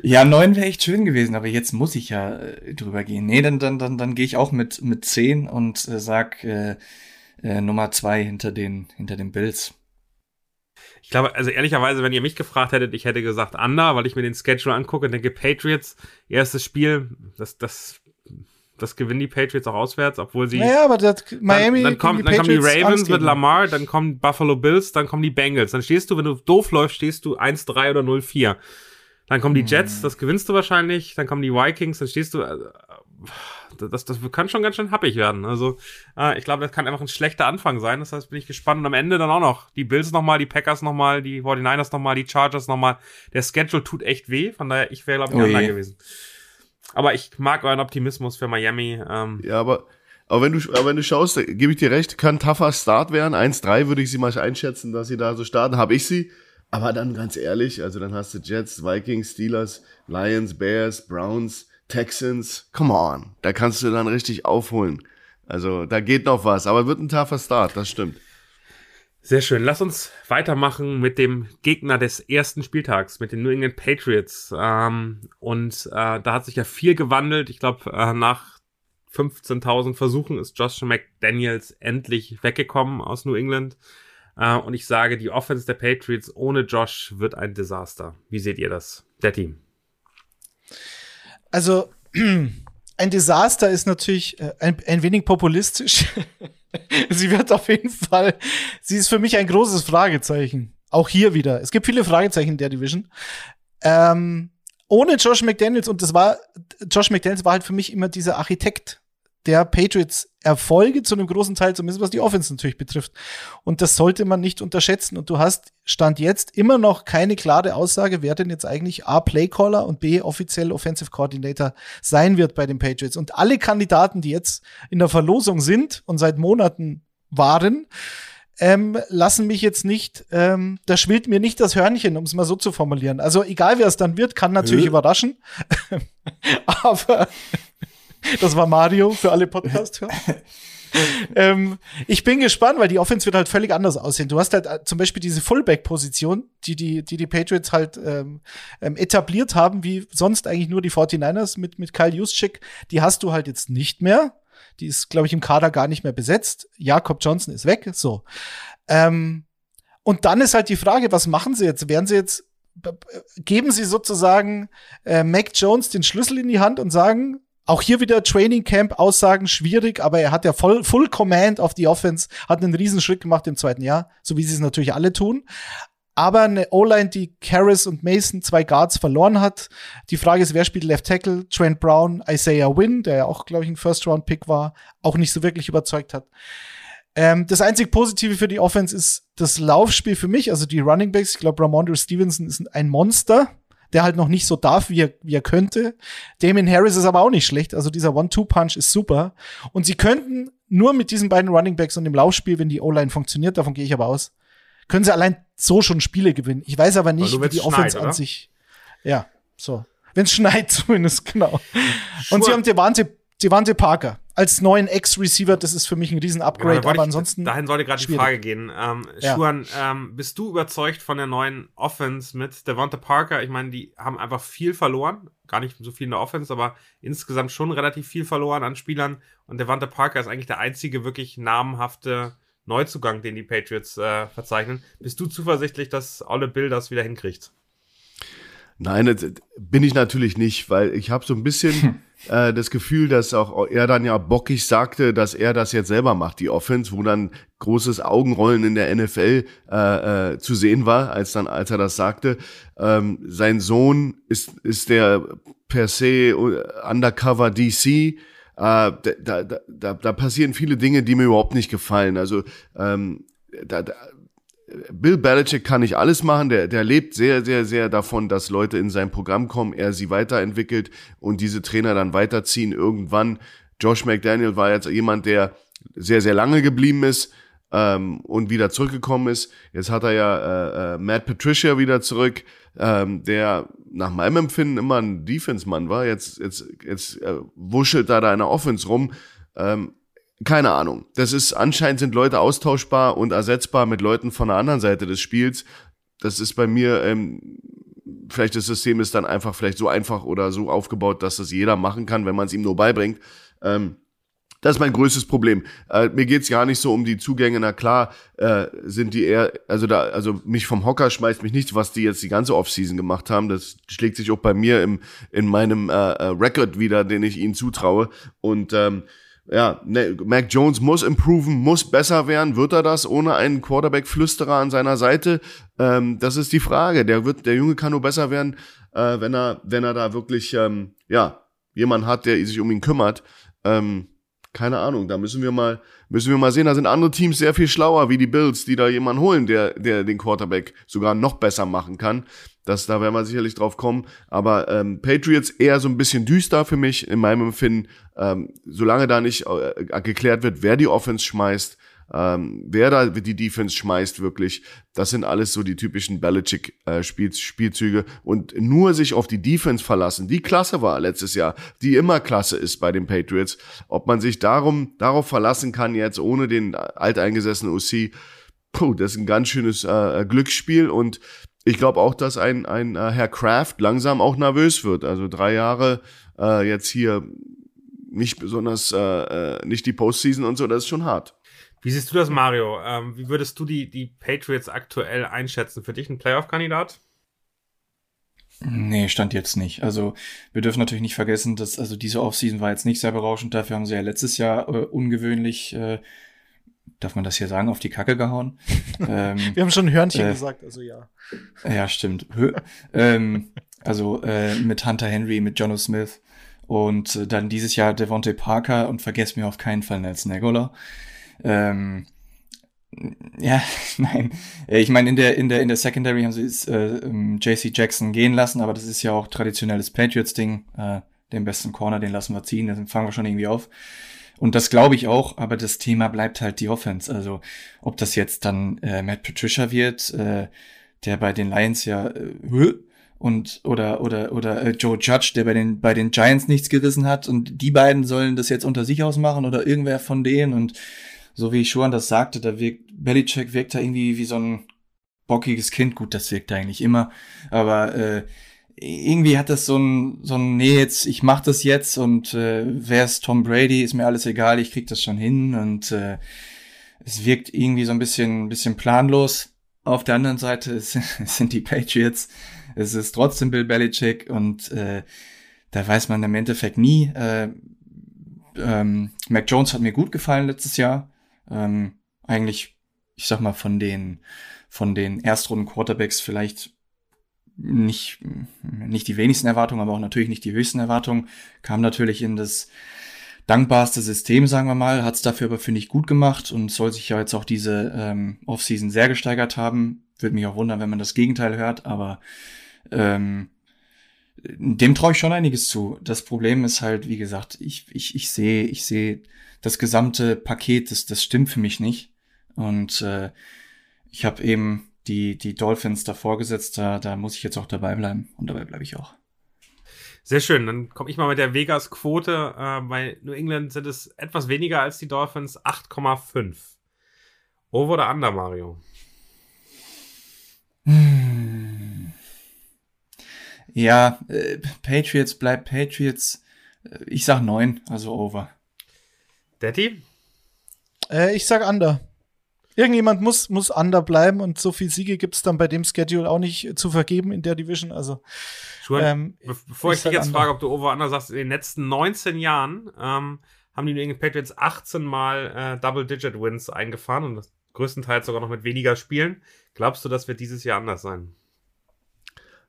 ja neun wäre echt schön gewesen, aber jetzt muss ich ja äh, drüber gehen. Nee, dann, dann, dann, dann gehe ich auch mit, mit zehn und äh, sag äh, äh, Nummer zwei hinter den, hinter den Bills. Ich glaube, also ehrlicherweise, wenn ihr mich gefragt hättet, ich hätte gesagt Under, weil ich mir den Schedule angucke und denke, Patriots, erstes Spiel, das, das Das gewinnen die Patriots auch auswärts, obwohl sie. Naja, aber das, Miami. Dann, dann, kommt, die dann kommen die Ravens mit. Lamar, dann kommen Buffalo Bills, dann kommen die Bengals. Dann stehst du, wenn du doof läufst, stehst du 1-3 oder 0-4. Dann kommen die Jets, das gewinnst du wahrscheinlich. Dann kommen die Vikings, dann stehst du. Äh, das, das kann schon ganz schön happig werden. Also, äh, ich glaube, das kann einfach ein schlechter Anfang sein. Das heißt, bin ich gespannt. Und am Ende dann auch noch die Bills nochmal, die Packers nochmal, die 49ers nochmal, die Chargers nochmal. Der Schedule tut echt weh. Von daher, ich wäre, glaube ich, Oh oh gewesen. Aber ich mag euren Optimismus für Miami. Ähm, Ja, aber, aber wenn du, aber wenn du schaust, gebe ich dir recht, kann tougher Start werden. 1-3 würde ich sie mal einschätzen, dass sie da so starten, habe ich sie. Aber dann ganz ehrlich, also dann hast du Jets, Vikings, Steelers, Lions, Bears, Browns, Texans. Come on. Da kannst du dann richtig aufholen. Also da geht noch was, aber wird ein tougher Start, das stimmt. Sehr schön. Lass uns weitermachen mit dem Gegner des ersten Spieltags, mit den New England Patriots. Ähm, und äh, da hat sich ja viel gewandelt. Ich glaube, äh, nach 15.000 Versuchen ist Josh McDaniels endlich weggekommen aus New England. Äh, und ich sage, die Offense der Patriots ohne Josh wird ein Desaster. Wie seht ihr das, der Team? Also, ein Desaster ist natürlich äh, ein, ein wenig populistisch. sie wird auf jeden Fall, sie ist für mich ein großes Fragezeichen. Auch hier wieder. Es gibt viele Fragezeichen in der Division. Ähm, ohne Josh McDaniels, und das war, Josh McDaniels war halt für mich immer dieser Architekt der Patriots Erfolge zu einem großen Teil, zumindest was die Offense natürlich betrifft. Und das sollte man nicht unterschätzen. Und du hast Stand jetzt immer noch keine klare Aussage, wer denn jetzt eigentlich A, Playcaller und B, offiziell Offensive Coordinator sein wird bei den Patriots. Und alle Kandidaten, die jetzt in der Verlosung sind und seit Monaten waren, ähm, lassen mich jetzt nicht, ähm, da schwillt mir nicht das Hörnchen, um es mal so zu formulieren. Also egal, wer es dann wird, kann natürlich Äh. überraschen. Aber das war Mario für alle Podcast-Hörer. ähm, ich bin gespannt, weil die Offense wird halt völlig anders aussehen. Du hast halt äh, zum Beispiel diese Fullback-Position, die die, die die Patriots halt ähm, ähm, etabliert haben, wie sonst eigentlich nur die 49ers mit, mit Kyle Juszczyk. Die hast du halt jetzt nicht mehr. Die ist, glaube ich, im Kader gar nicht mehr besetzt. Jakob Johnson ist weg. So. Ähm, und dann ist halt die Frage, was machen sie jetzt? Werden sie jetzt, geben sie sozusagen äh, Mac Jones den Schlüssel in die Hand und sagen, auch hier wieder Training Camp Aussagen schwierig, aber er hat ja voll Full Command auf die Offense, hat einen riesen Schritt gemacht im zweiten Jahr, so wie sie es natürlich alle tun. Aber eine O-Line, die Karras und Mason zwei Guards verloren hat. Die Frage ist, wer spielt Left Tackle? Trent Brown, Isaiah Wynn, der ja auch, glaube ich, ein First-Round-Pick war, auch nicht so wirklich überzeugt hat. Ähm, das einzig Positive für die Offense ist das Laufspiel für mich, also die Running Backs. Ich glaube, Ramondre Stevenson ist ein Monster, der halt noch nicht so darf, wie er, wie er könnte. Damien Harris ist aber auch nicht schlecht. Also dieser One-Two-Punch ist super. Und sie könnten nur mit diesen beiden Running Backs und dem Laufspiel, wenn die O-Line funktioniert, davon gehe ich aber aus, können sie allein so schon Spiele gewinnen. Ich weiß aber nicht, wie die Offense an sich. Ja, so. Wenn es schneit zumindest, genau. Und sie Sure. haben Devante, Devante Parker als neuen Ex-Receiver. Das ist für mich ein riesen Genau, aber ansonsten. Dahin sollte gerade die. Frage gehen. Ähm, Ja. Schuan, ähm, bist du überzeugt von der neuen Offense mit Devonta Parker? Ich meine, die haben einfach viel verloren. Gar nicht so viel in der Offense, aber insgesamt schon relativ viel verloren an Spielern. Und Devonta Parker ist eigentlich der einzige wirklich namhafte Neuzugang, den die Patriots äh, verzeichnen. Bist du zuversichtlich, dass Olle Bill das wieder hinkriegt? Nein, das bin ich natürlich nicht, weil ich habe so ein bisschen äh, das Gefühl, dass auch er dann ja bockig sagte, dass er das jetzt selber macht, die Offense, wo dann großes Augenrollen in der NFL äh, äh, zu sehen war, als dann, als er das sagte. Ähm, sein Sohn ist ist der per se äh, Undercover DC. Äh, da, da, da, da passieren viele Dinge, die mir überhaupt nicht gefallen. Also ähm, da, da, Bill Belichick kann nicht alles machen. Der, der lebt sehr, sehr, sehr davon, dass Leute in sein Programm kommen, er sie weiterentwickelt und diese Trainer dann weiterziehen irgendwann. Josh McDaniel war jetzt jemand, der sehr, sehr lange geblieben ist ähm, und wieder zurückgekommen ist. Jetzt hat er ja äh, äh, Matt Patricia wieder zurück, ähm, der nach meinem Empfinden immer ein Defense-Mann war. Jetzt, jetzt, jetzt äh, wuschelt da da in der Offense rum. Ähm, keine Ahnung. Das ist anscheinend sind Leute austauschbar und ersetzbar mit Leuten von der anderen Seite des Spiels. Das ist bei mir ähm, vielleicht das System ist dann einfach vielleicht so einfach oder so aufgebaut, dass das jeder machen kann, wenn man es ihm nur beibringt. Ähm, Das ist mein größtes Problem. Äh, mir geht's gar nicht so um die Zugänge. Na klar, äh, sind die eher, also da, also mich vom Hocker schmeißt mich nichts, was die jetzt die ganze Offseason gemacht haben. Das schlägt sich auch bei mir im, in meinem äh, äh, Record wieder, den ich ihnen zutraue. Und ähm, ja, ne, Mac Jones muss improven, muss besser werden. Wird er das ohne einen Quarterback-Flüsterer an seiner Seite? Ähm, das ist die Frage. Der wird, der Junge kann nur besser werden, äh, wenn er, wenn er da wirklich, ähm, ja, jemand hat, der sich um ihn kümmert. Ähm, keine Ahnung, da müssen wir mal, müssen wir mal sehen. Da sind andere Teams sehr viel schlauer, wie die Bills, die da jemanden holen, der, der den Quarterback sogar noch besser machen kann. Das, da werden wir sicherlich drauf kommen. Aber ähm, Patriots eher so ein bisschen düster für mich in meinem Empfinden. Ähm, solange da nicht äh, geklärt wird, wer die Offense schmeißt, ähm, wer da die Defense schmeißt wirklich, das sind alles so die typischen Belichick-Spielzüge. Äh, und nur sich auf die Defense verlassen, die klasse war letztes Jahr, die immer klasse ist bei den Patriots, ob man sich darum, darauf verlassen kann jetzt ohne den alteingesessenen OC, puh, das ist ein ganz schönes äh, Glücksspiel und ich glaube auch, dass ein, ein äh, Herr Kraft langsam auch nervös wird. Also drei Jahre äh, jetzt hier nicht besonders, äh, äh nicht die Postseason und so, das ist schon hart. Wie siehst du das, Mario? Ähm, wie würdest du die, die Patriots aktuell einschätzen? Für dich ein Playoff-Kandidat? Nee, stand jetzt nicht. Also wir dürfen natürlich nicht vergessen, dass also diese Offseason war jetzt nicht sehr berauschend. Dafür haben sie ja letztes Jahr äh, ungewöhnlich, äh, darf man das hier sagen, auf die Kacke gehauen. ähm, wir haben schon Hörnchen äh, gesagt, also ja. Ja, stimmt. ähm, also äh, mit Hunter Henry, mit Jono Smith und äh, dann dieses Jahr Devontae Parker und vergesst mir auf keinen Fall Nelson Aguilar. Ähm, ja, nein. Äh, ich meine, in der, in der, in der Secondary haben sie äh, ähm, JC Jackson gehen lassen, aber das ist ja auch traditionelles Patriots-Ding. Äh, den besten Corner, den lassen wir ziehen, den fangen wir schon irgendwie auf. Und das glaube ich auch, aber das Thema bleibt halt die Offense. Also, ob das jetzt dann äh, Matt Patricia wird, äh, der bei den Lions ja äh, und oder oder oder äh, Joe Judge, der bei den bei den Giants nichts gerissen hat und die beiden sollen das jetzt unter sich ausmachen oder irgendwer von denen und so wie Schuan das sagte, da wirkt, Belichick wirkt da irgendwie wie so ein bockiges Kind. Gut, das wirkt eigentlich immer. Aber äh, irgendwie hat das so ein, so ein, nee, jetzt, ich mach das jetzt und äh, wer ist Tom Brady, ist mir alles egal, ich krieg das schon hin und äh, es wirkt irgendwie so ein bisschen, bisschen planlos. Auf der anderen Seite es, es sind die Patriots, es ist trotzdem Bill Belichick und äh, da weiß man im Endeffekt nie. Äh, ähm, Mac Jones hat mir gut gefallen letztes Jahr. Ähm, eigentlich, ich sag mal, von den, von den Erstrunden-Quarterbacks vielleicht nicht, nicht die wenigsten Erwartungen, aber auch natürlich nicht die höchsten Erwartungen. Kam natürlich in das dankbarste System, sagen wir mal, hat es dafür aber, finde ich, gut gemacht und soll sich ja jetzt auch diese ähm, Offseason sehr gesteigert haben. Würde mich auch wundern, wenn man das Gegenteil hört, aber ähm, dem traue ich schon einiges zu. Das Problem ist halt, wie gesagt, ich, ich, ich sehe, ich sehe das gesamte Paket, das, das stimmt für mich nicht. Und äh, ich habe eben die, die Dolphins davor gesetzt, da, da muss ich jetzt auch dabei bleiben. Und dabei bleibe ich auch. Sehr schön. Dann komme ich mal mit der Vegas-Quote. Äh, bei New England sind es etwas weniger als die Dolphins, 8,5. Over oder under, Mario? Hm. Ja, äh, Patriots bleibt Patriots. Äh, ich sag neun, also over. Daddy? Äh, ich sag under. Irgendjemand muss, muss under bleiben und so viel Siege gibt es dann bei dem Schedule auch nicht zu vergeben in der Division. Also, Schuhan, ähm, bevor ich, ich dich jetzt under. frage, ob du over under sagst, in den letzten 19 Jahren ähm, haben die New England Patriots 18 Mal äh, Double-Digit-Wins eingefahren und das größtenteils sogar noch mit weniger Spielen. Glaubst du, das wird dieses Jahr anders sein?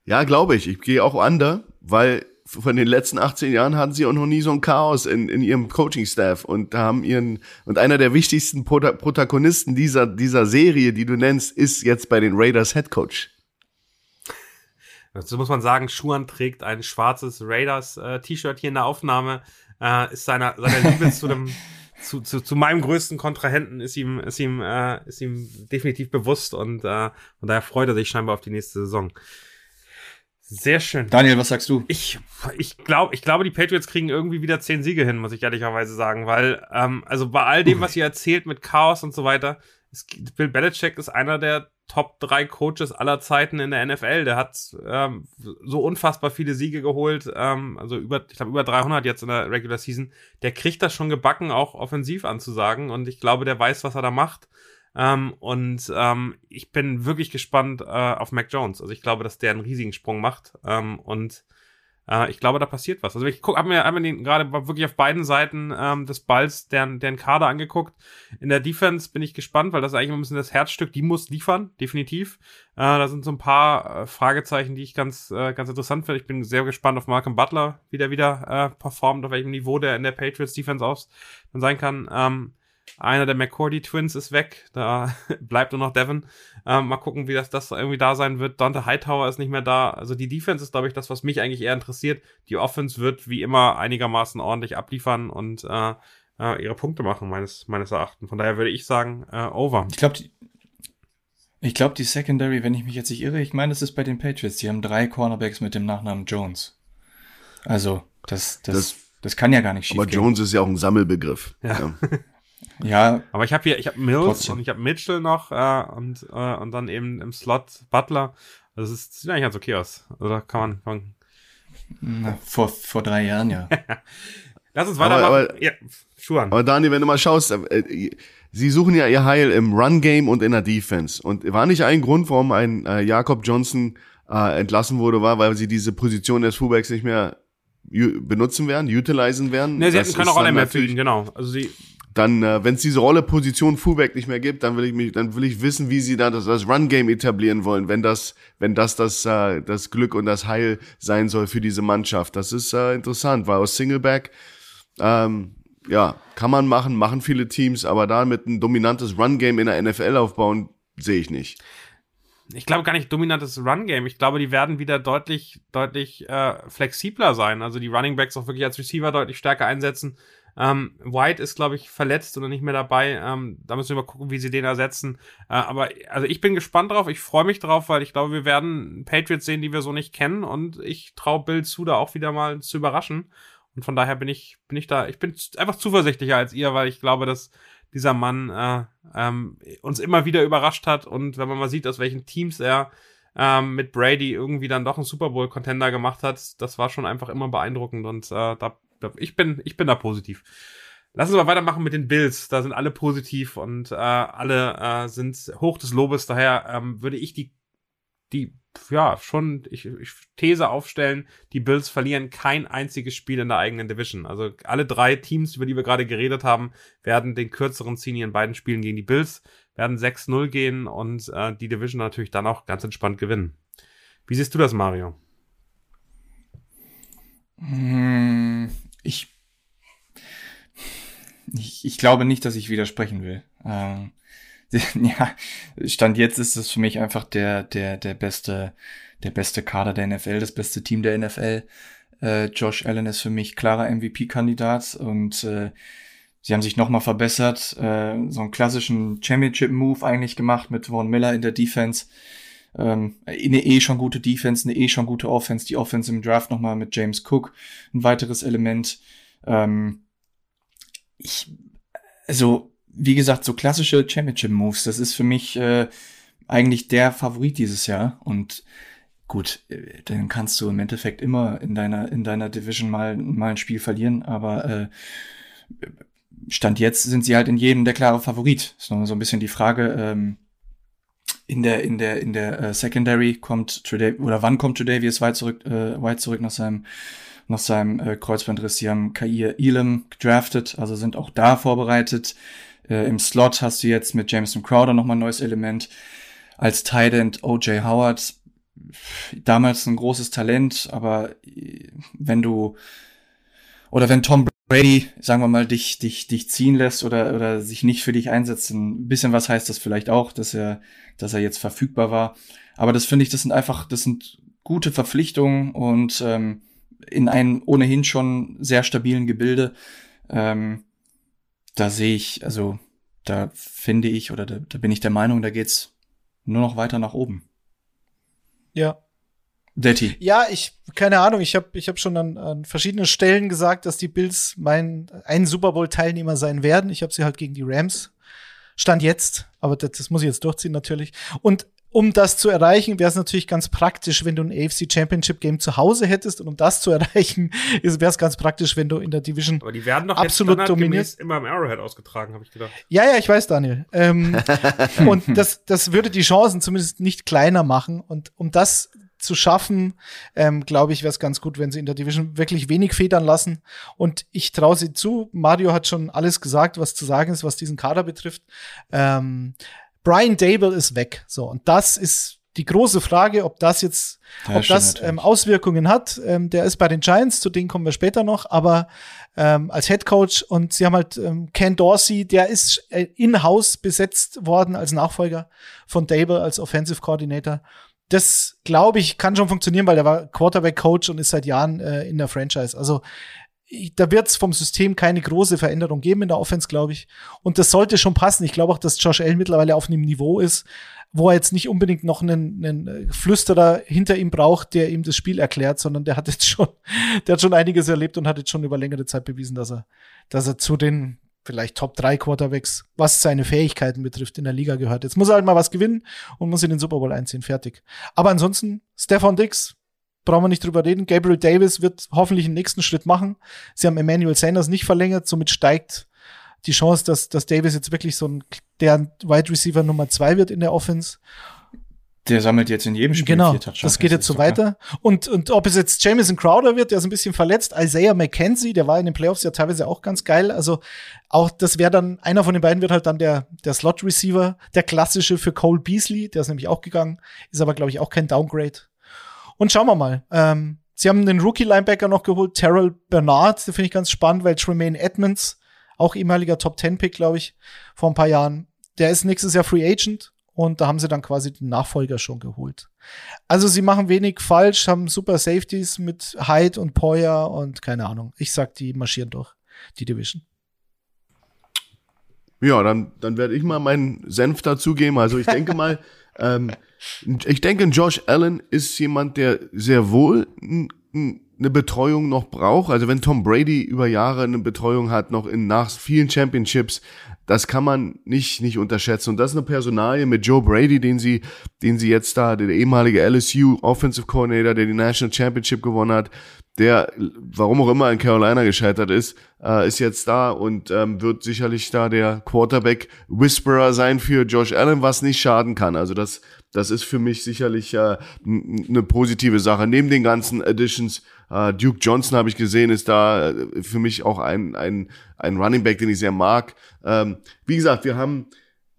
Ja, glaube ich. Ich gehe auch under, weil von den letzten 18 Jahren hatten sie auch noch nie so ein Chaos in, in ihrem Coaching-Staff und haben ihren, und einer der wichtigsten Protagonisten dieser, dieser Serie, die du nennst, ist jetzt bei den Raiders Head Coach. Dazu muss man sagen, Schuan trägt ein schwarzes Raiders-T-Shirt äh, hier in der Aufnahme, äh, ist seiner, seiner Liebe zu dem, zu, zu, zu meinem größten Kontrahenten ist ihm, ist ihm, äh, ist ihm definitiv bewusst und äh, von daher freut er sich scheinbar auf die nächste Saison. Sehr schön. Daniel, was sagst du? Ich, ich glaube, ich glaube, die Patriots kriegen irgendwie wieder zehn Siege hin, muss ich ehrlicherweise sagen, weil, ähm, also bei all dem, was ihr erzählt mit Chaos und so weiter, ist, Bill Belichick ist einer der Top 3 Coaches aller Zeiten in der NFL. Der hat ähm, so unfassbar viele Siege geholt, ähm, also über, ich glaube über 300 jetzt in der Regular Season. Der kriegt das schon gebacken, auch offensiv anzusagen und ich glaube, der weiß, was er da macht. Ähm, und ähm, ich bin wirklich gespannt äh, auf Mac Jones. Also ich glaube, dass der einen riesigen Sprung macht ähm, und äh, ich glaube, da passiert was. Also ich guck, habe mir, hab mir gerade wirklich auf beiden Seiten ähm, des Balls deren, deren Kader angeguckt. In der Defense bin ich gespannt, weil das ist eigentlich ein bisschen das Herzstück. Die muss liefern, definitiv. Äh, da sind so ein paar äh, Fragezeichen, die ich ganz, äh, ganz interessant finde. Ich bin sehr gespannt auf Malcolm Butler, wie der wieder äh, performt, auf welchem Niveau der in der Patriots Defense aus sein kann. Ähm, einer der McCordy Twins ist weg, da bleibt nur noch Devin. Ähm, mal gucken, wie das, das irgendwie da sein wird. Dante Hightower ist nicht mehr da. Also die Defense ist, glaube ich, das, was mich eigentlich eher interessiert. Die Offense wird wie immer einigermaßen ordentlich abliefern und äh, äh, ihre Punkte machen, meines, meines Erachtens. Von daher würde ich sagen, äh, over. Ich glaube, ich glaube, die Secondary, wenn ich mich jetzt nicht irre, ich meine, es ist bei den Patriots. Die haben drei Cornerbacks mit dem Nachnamen Jones. Also, das, das, das, das kann ja gar nicht schief Aber gehen. Jones ist ja auch ein Sammelbegriff. Ja. Ja. Ja, Aber ich habe hier, ich habe Mills Trotzdem. und ich habe Mitchell noch äh, und, äh, und dann eben im Slot Butler. Also es ist, sieht eigentlich ganz okay aus. Oder kann man, man na, vor, vor drei Jahren, ja. Lass uns Aber- weitermachen. aber- ja, Schuhan. Aber Dani, wenn du mal schaust, äh, sie suchen ja ihr Heil im Run-Game und in der Defense. Und war nicht ein Grund, warum ein äh, Jakob Johnson äh, entlassen wurde, war, weil sie diese Position des Fullbacks nicht mehr benutzen werden, utilisen werden. Ne, sie hätten keine ist Rolle dann mehr fügen, genau. Also sie, Dann, äh, wenn es diese Rolle Position Fullback nicht mehr gibt, dann will ich mich, dann will ich wissen, wie sie da das, das Run-Game etablieren wollen, wenn das, wenn das das, äh, das Glück und das Heil sein soll für diese Mannschaft. Das ist äh, interessant, weil aus Singleback ähm, ja, kann man machen, machen viele Teams, aber da mit ein dominantes Run-Game in der NFL aufbauen, sehe ich nicht. ich glaube gar nicht dominantes Run-Game. Ich glaube, die werden wieder deutlich, deutlich äh, flexibler sein. Also die Running Backs auch wirklich als Receiver deutlich stärker einsetzen. Ähm, White ist, glaube ich, verletzt oder nicht mehr dabei. Ähm, da müssen wir mal gucken, wie sie den ersetzen. Äh, aber also ich bin gespannt drauf. Ich freue mich drauf, weil ich glaube, wir werden Patriots sehen, die wir so nicht kennen. Und ich traue Bill zu, da auch wieder mal zu überraschen. Und von daher bin ich, bin ich da, ich bin einfach zuversichtlicher als ihr, weil ich glaube, dass dieser Mann äh, ähm, uns immer wieder überrascht hat. Und wenn man mal sieht, aus welchen Teams er ähm, mit Brady irgendwie dann doch einen Super Bowl-Contender gemacht hat, das war schon einfach immer beeindruckend. Und äh, da, ich bin, ich bin da positiv. Lass uns mal weitermachen mit den Bills. Da sind alle positiv und äh, alle äh, sind hoch des Lobes. Daher ähm, würde ich die, die, ja, schon, ich, ich These aufstellen, die Bills verlieren kein einziges Spiel in der eigenen Division. Also alle drei Teams, über die wir gerade geredet haben, werden den kürzeren ziehen in beiden Spielen gegen die Bills, werden 6-0 gehen und äh, die Division natürlich dann auch ganz entspannt gewinnen. Wie siehst du das, Mario? Ich, ich, ich glaube nicht, dass ich widersprechen will. Ähm, ja, Stand jetzt ist es für mich einfach der, der, der beste, der beste Kader der NFL, das beste Team der NFL. Äh, Josh Allen ist für mich klarer MVP-Kandidat und äh, sie haben sich nochmal verbessert, äh, so einen klassischen Championship-Move eigentlich gemacht mit Von Miller in der Defense. Ähm, eine eh schon gute Defense, eine eh schon gute Offense, die Offense im Draft nochmal mit James Cook, ein weiteres Element. Ähm, ich, also, wie gesagt, so klassische Championship-Moves, das ist für mich äh, eigentlich der Favorit dieses Jahr. Und gut, äh, dann kannst du im Endeffekt immer in deiner, in deiner Division mal, mal ein Spiel verlieren, aber äh, Stand jetzt sind sie halt in jedem der klare Favorit. Ist noch so ein bisschen die Frage, ähm, in der in der in der äh, Secondary kommt Tredav oder wann kommt Tredavious White zurück äh, White zurück nach seinem nach seinem äh, Kreuzbandriss? Sie haben Kair Elam gedraftet also sind auch da vorbereitet. Äh, im Slot hast du jetzt mit Jameson Crowder noch mal ein neues Element. Als Tight End OJ Howard damals ein großes Talent aber äh, wenn du oder wenn Tom Brady, sagen wir mal, dich, dich, dich ziehen lässt oder, oder sich nicht für dich einsetzt, ein bisschen was heißt das vielleicht auch, dass er, dass er jetzt verfügbar war. Aber das finde ich, das sind einfach, das sind gute Verpflichtungen und ähm, in einem ohnehin schon sehr stabilen Gebilde. Ähm, da sehe ich, also da finde ich oder da, da bin ich der Meinung, da geht's nur noch weiter nach oben. Ja. Detti. Ja, ich, keine Ahnung, ich habe ich hab schon an, an verschiedenen Stellen gesagt, dass die Bills mein ein Super Bowl-Teilnehmer sein werden. Ich habe sie halt gegen die Rams Stand jetzt, aber das, das muss ich jetzt durchziehen natürlich. Und um das zu erreichen, wäre es natürlich ganz praktisch, wenn du ein AFC Championship Game zu Hause hättest. Und um das zu erreichen, wäre es ganz praktisch, wenn du in der Division Aber die werden doch absolut jetzt dominiert. immer im Arrowhead ausgetragen, habe ich gedacht. Ja, ja, ich weiß, Daniel. Ähm, und das, das würde die Chancen zumindest nicht kleiner machen. Und um das zu schaffen, ähm, glaube ich, wäre es ganz gut, wenn sie in der Division wirklich wenig federn lassen. Und ich traue sie zu. Mario hat schon alles gesagt, was zu sagen ist, was diesen Kader betrifft. Ähm, Brian Dable ist weg. So, und das ist die große Frage, ob das jetzt, Ja, ob das ähm, Auswirkungen hat. Ähm, der ist bei den Giants, zu denen kommen wir später noch, aber ähm, als Head Coach und sie haben halt ähm, Ken Dorsey, der ist äh, in-house besetzt worden als Nachfolger von Dable als Offensive Coordinator. Das glaube ich kann schon funktionieren, weil der war Quarterback Coach und ist seit Jahren äh, in der Franchise. Also da wird es vom System keine große Veränderung geben in der Offense, glaube ich. Und das sollte schon passen. Ich glaube auch, dass Josh Allen mittlerweile auf einem Niveau ist, wo er jetzt nicht unbedingt noch einen, einen äh, Flüsterer hinter ihm braucht, der ihm das Spiel erklärt, sondern der hat jetzt schon, der hat schon einiges erlebt und hat jetzt schon über längere Zeit bewiesen, dass er, dass er zu den vielleicht Top 3 Quarterbacks, was seine Fähigkeiten betrifft, in der Liga gehört. Jetzt muss er halt mal was gewinnen und muss in den Super Bowl einziehen. Fertig. Aber ansonsten, Stefan Dix, brauchen wir nicht drüber reden. Gabriel Davis wird hoffentlich einen nächsten Schritt machen. Sie haben Emmanuel Sanders nicht verlängert, somit steigt die Chance, dass, dass Davis jetzt wirklich so ein, der Wide Receiver Nummer zwei wird in der Offense. Der sammelt jetzt in jedem Spiel Genau, vier Touchdowns. das geht jetzt so weiter. Und, und ob es jetzt Jamison Crowder wird, der ist ein bisschen verletzt, Isaiah McKenzie, der war in den Playoffs ja teilweise auch ganz geil. Also auch das wäre dann, einer von den beiden wird halt dann der, der Slot-Receiver, der klassische für Cole Beasley, der ist nämlich auch gegangen, ist aber, glaube ich, auch kein Downgrade. Und schauen wir mal. Ähm, sie haben den Rookie-Linebacker noch geholt, Terrell Bernard, den finde ich ganz spannend, weil Tremaine Edmonds, auch ehemaliger Top-10-Pick, glaube ich, vor ein paar Jahren, der ist nächstes Jahr Free Agent und da haben sie dann quasi den Nachfolger schon geholt. Also sie machen wenig falsch, haben super Safeties mit Hyde und Poyer und keine Ahnung. Ich sag, die marschieren durch, die Division. Ja, dann, dann werde ich mal meinen Senf dazugeben. Also ich denke mal, ähm, ich denke, Josh Allen ist jemand, der sehr wohl n- n- eine Betreuung noch braucht. Also wenn Tom Brady über Jahre eine Betreuung hat, noch in nach vielen Championships, das kann man nicht nicht unterschätzen. Und das ist eine Personalie mit Joe Brady, den sie, den sie jetzt da, der ehemalige LSU Offensive Coordinator, der die National Championship gewonnen hat, der, warum auch immer in Carolina gescheitert ist, äh, ist jetzt da und ähm, wird sicherlich da der Quarterback Whisperer sein für Josh Allen, was nicht schaden kann. Also das, das ist für mich sicherlich äh, eine positive Sache. Neben den ganzen Additions, äh, Duke Johnson habe ich gesehen, ist da äh, für mich auch ein, ein, ein Running Back, den ich sehr mag. Ähm, wie gesagt, wir haben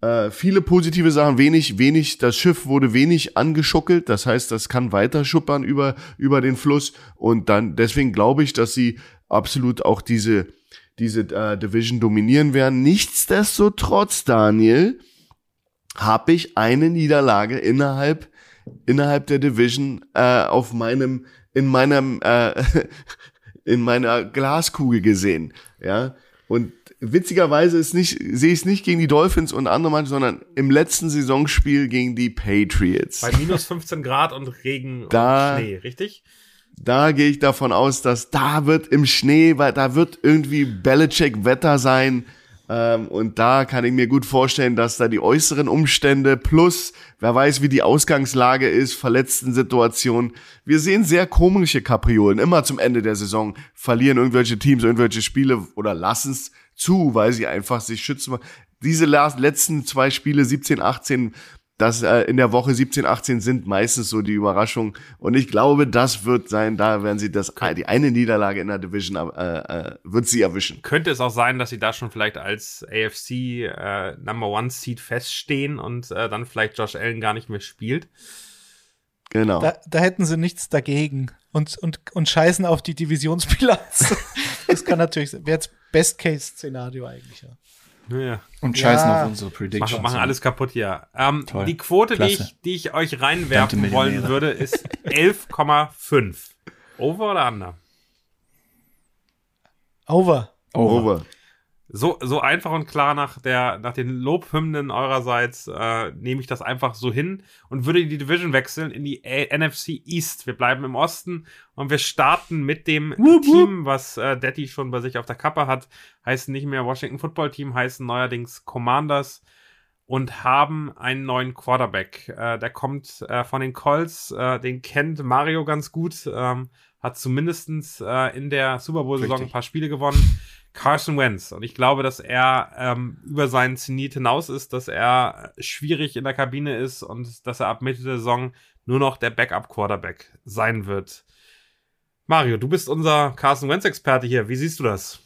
äh, viele positive Sachen, wenig, wenig, das Schiff wurde wenig angeschuckelt, das heißt, das kann weiter schuppern über, über den Fluss und dann, deswegen glaube ich, dass sie absolut auch diese, diese äh, Division dominieren werden. Nichtsdestotrotz, Daniel, habe ich eine Niederlage innerhalb, innerhalb der Division äh, auf meinem, in meinem, äh, in meiner Glaskugel gesehen, ja, und witzigerweise ist nicht, sehe ich es nicht gegen die Dolphins und andere Mannschaften, sondern im letzten Saisonspiel gegen die Patriots. Bei minus 15 Grad und Regen Da- und Schnee, richtig? Da gehe ich davon aus, dass da wird im Schnee, weil da wird irgendwie Belichick-Wetter sein. Ähm, und da kann ich mir gut vorstellen, dass da die äußeren Umstände plus, wer weiß, wie die Ausgangslage ist, verletzten Situation. Wir sehen sehr komische Kapriolen. Immer zum Ende der Saison verlieren irgendwelche Teams irgendwelche Spiele oder lassen es zu, weil sie einfach sich schützen. Diese letzten zwei Spiele, 17, 18, das äh, in der Woche 17, 18 sind meistens so die Überraschungen. Und ich glaube, das wird sein, da werden sie das, die eine Niederlage in der Division äh, äh, wird sie erwischen. Könnte es auch sein, dass sie da schon vielleicht als AFC äh, Number One Seed feststehen und äh, dann vielleicht Josh Allen gar nicht mehr spielt? Genau. Da, da hätten sie nichts dagegen und, und, und scheißen auf die Divisionsbilanz. das kann natürlich sein. Wäre jetzt Best-Case-Szenario eigentlich, ja. Ja. Und scheißen Ja. auf unsere Predictions. Machen, machen alles kaputt hier. Ähm, die Quote, die ich, die ich euch reinwerfen wollen würde, ist 11,5. Over oder under? Over. Over. Over. So, so einfach und klar nach der, nach den Lobhymnen eurerseits äh, nehme ich das einfach so hin und würde die Division wechseln in die A NFC East. Wir bleiben im Osten und wir starten mit dem Team, was äh, Daddy schon bei sich auf der Kappe hat. Heißen nicht mehr Washington Football Team, heißen neuerdings Commanders. und haben einen neuen Quarterback. Äh, der kommt äh, von den Colts, äh, den kennt Mario ganz gut, ähm, hat zumindestens äh, in der Super Bowl-Saison ein paar Spiele gewonnen. Carson Wentz. Und ich glaube, dass er ähm, über seinen Zenit hinaus ist, dass er schwierig in der Kabine ist und dass er ab Mitte der Saison nur noch der Backup-Quarterback sein wird. Mario, du bist unser Carson Wentz-Experte hier. Wie siehst du das?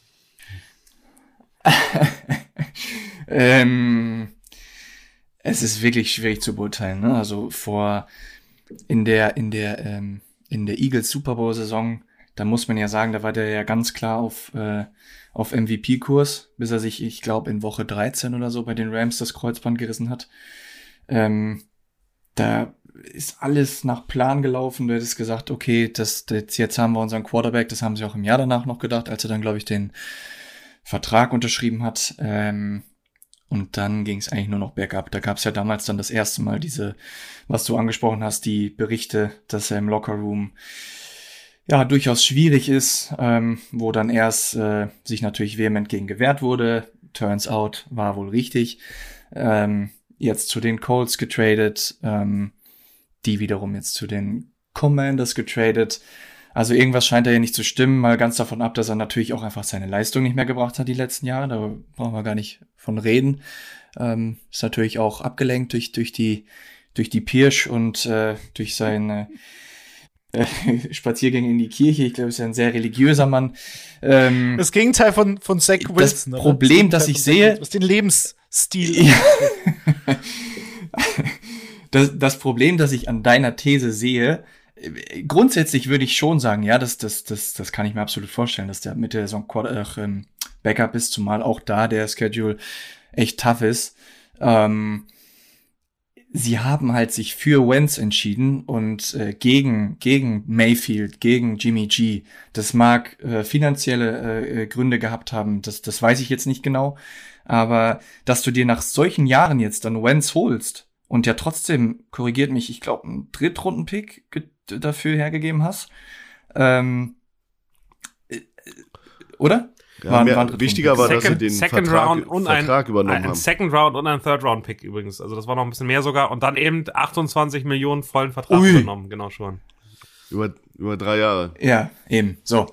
ähm, es ist wirklich schwierig zu beurteilen. Ne? Also vor in der in der ähm, in der Eagles Super Bowl Saison, da muss man ja sagen, da war der ja ganz klar auf äh, auf MVP-Kurs, bis er sich, ich glaube, in Woche 13 oder so bei den Rams das Kreuzband gerissen hat. Ähm, da ist alles nach Plan gelaufen. Du hättest gesagt, okay, das, das, jetzt haben wir unseren Quarterback. Das haben sie auch im Jahr danach noch gedacht, als er dann, glaube ich, den Vertrag unterschrieben hat. Ähm, und dann ging es eigentlich nur noch bergab. Da gab es ja damals dann das erste Mal diese, was du angesprochen hast, die Berichte, dass er im Lockerroom ja durchaus schwierig ist, ähm, wo dann erst äh, sich natürlich vehement gegen gewehrt wurde. Turns out war wohl richtig. Ähm, jetzt zu den Colts getradet, ähm, die wiederum jetzt zu den Commanders getradet. Also irgendwas scheint da ja nicht zu stimmen, mal ganz davon ab, dass er natürlich auch einfach seine Leistung nicht mehr gebracht hat die letzten Jahre. Da brauchen wir gar nicht von reden. Ähm, ist natürlich auch abgelenkt durch, durch die, durch die Pirsch und äh, durch seine äh, Spaziergänge in die Kirche. Ich glaube, ist ja ein sehr religiöser Mann. Ähm, das Gegenteil von, von Zach Wilson. Das Problem, das, das ich sehe. Was den Lebensstil. Ja. das, das Problem, das ich an deiner These sehe, grundsätzlich würde ich schon sagen, ja, das, das, das, das kann ich mir absolut vorstellen, dass der mit der Saison äh, ähm, Backup ist, zumal auch da der Schedule echt tough ist. Ähm, sie haben halt sich für Wentz entschieden und äh, gegen gegen Mayfield, gegen Jimmy G. Das mag äh, finanzielle äh, Gründe gehabt haben, das das weiß ich jetzt nicht genau, aber dass du dir nach solchen Jahren jetzt dann Wentz holst und ja trotzdem korrigiert mich, ich glaube, einen Drittrunden-Pick dafür hergegeben hast, ähm, äh, oder? Ja, war, mehr, war wichtiger war, second, dass sie den second Vertrag, Round und Vertrag ein, übernommen ein, haben. Second Round und ein Third Round Pick übrigens. Also das war noch ein bisschen mehr sogar. Und dann eben 28 Millionen vollen Vertrag Ui. übernommen, genau schon. Über, über drei Jahre. Ja, eben. So.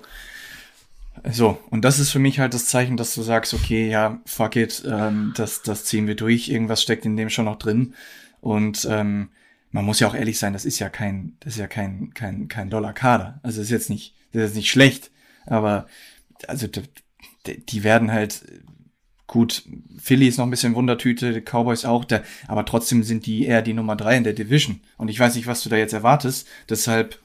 So, und das ist für mich halt das Zeichen, dass du sagst, okay, ja, fuck it, ähm, das, das ziehen wir durch, irgendwas steckt in dem schon noch drin. Und ähm, man muss ja auch ehrlich sein, das ist ja kein, das ist ja kein, kein, kein Dollar-Kader. Also das ist jetzt nicht, das ist nicht schlecht, aber also die werden halt gut, Philly ist noch ein bisschen Wundertüte, die Cowboys auch, der, aber trotzdem sind die eher die Nummer drei in der Division. Und ich weiß nicht, was du da jetzt erwartest. Deshalb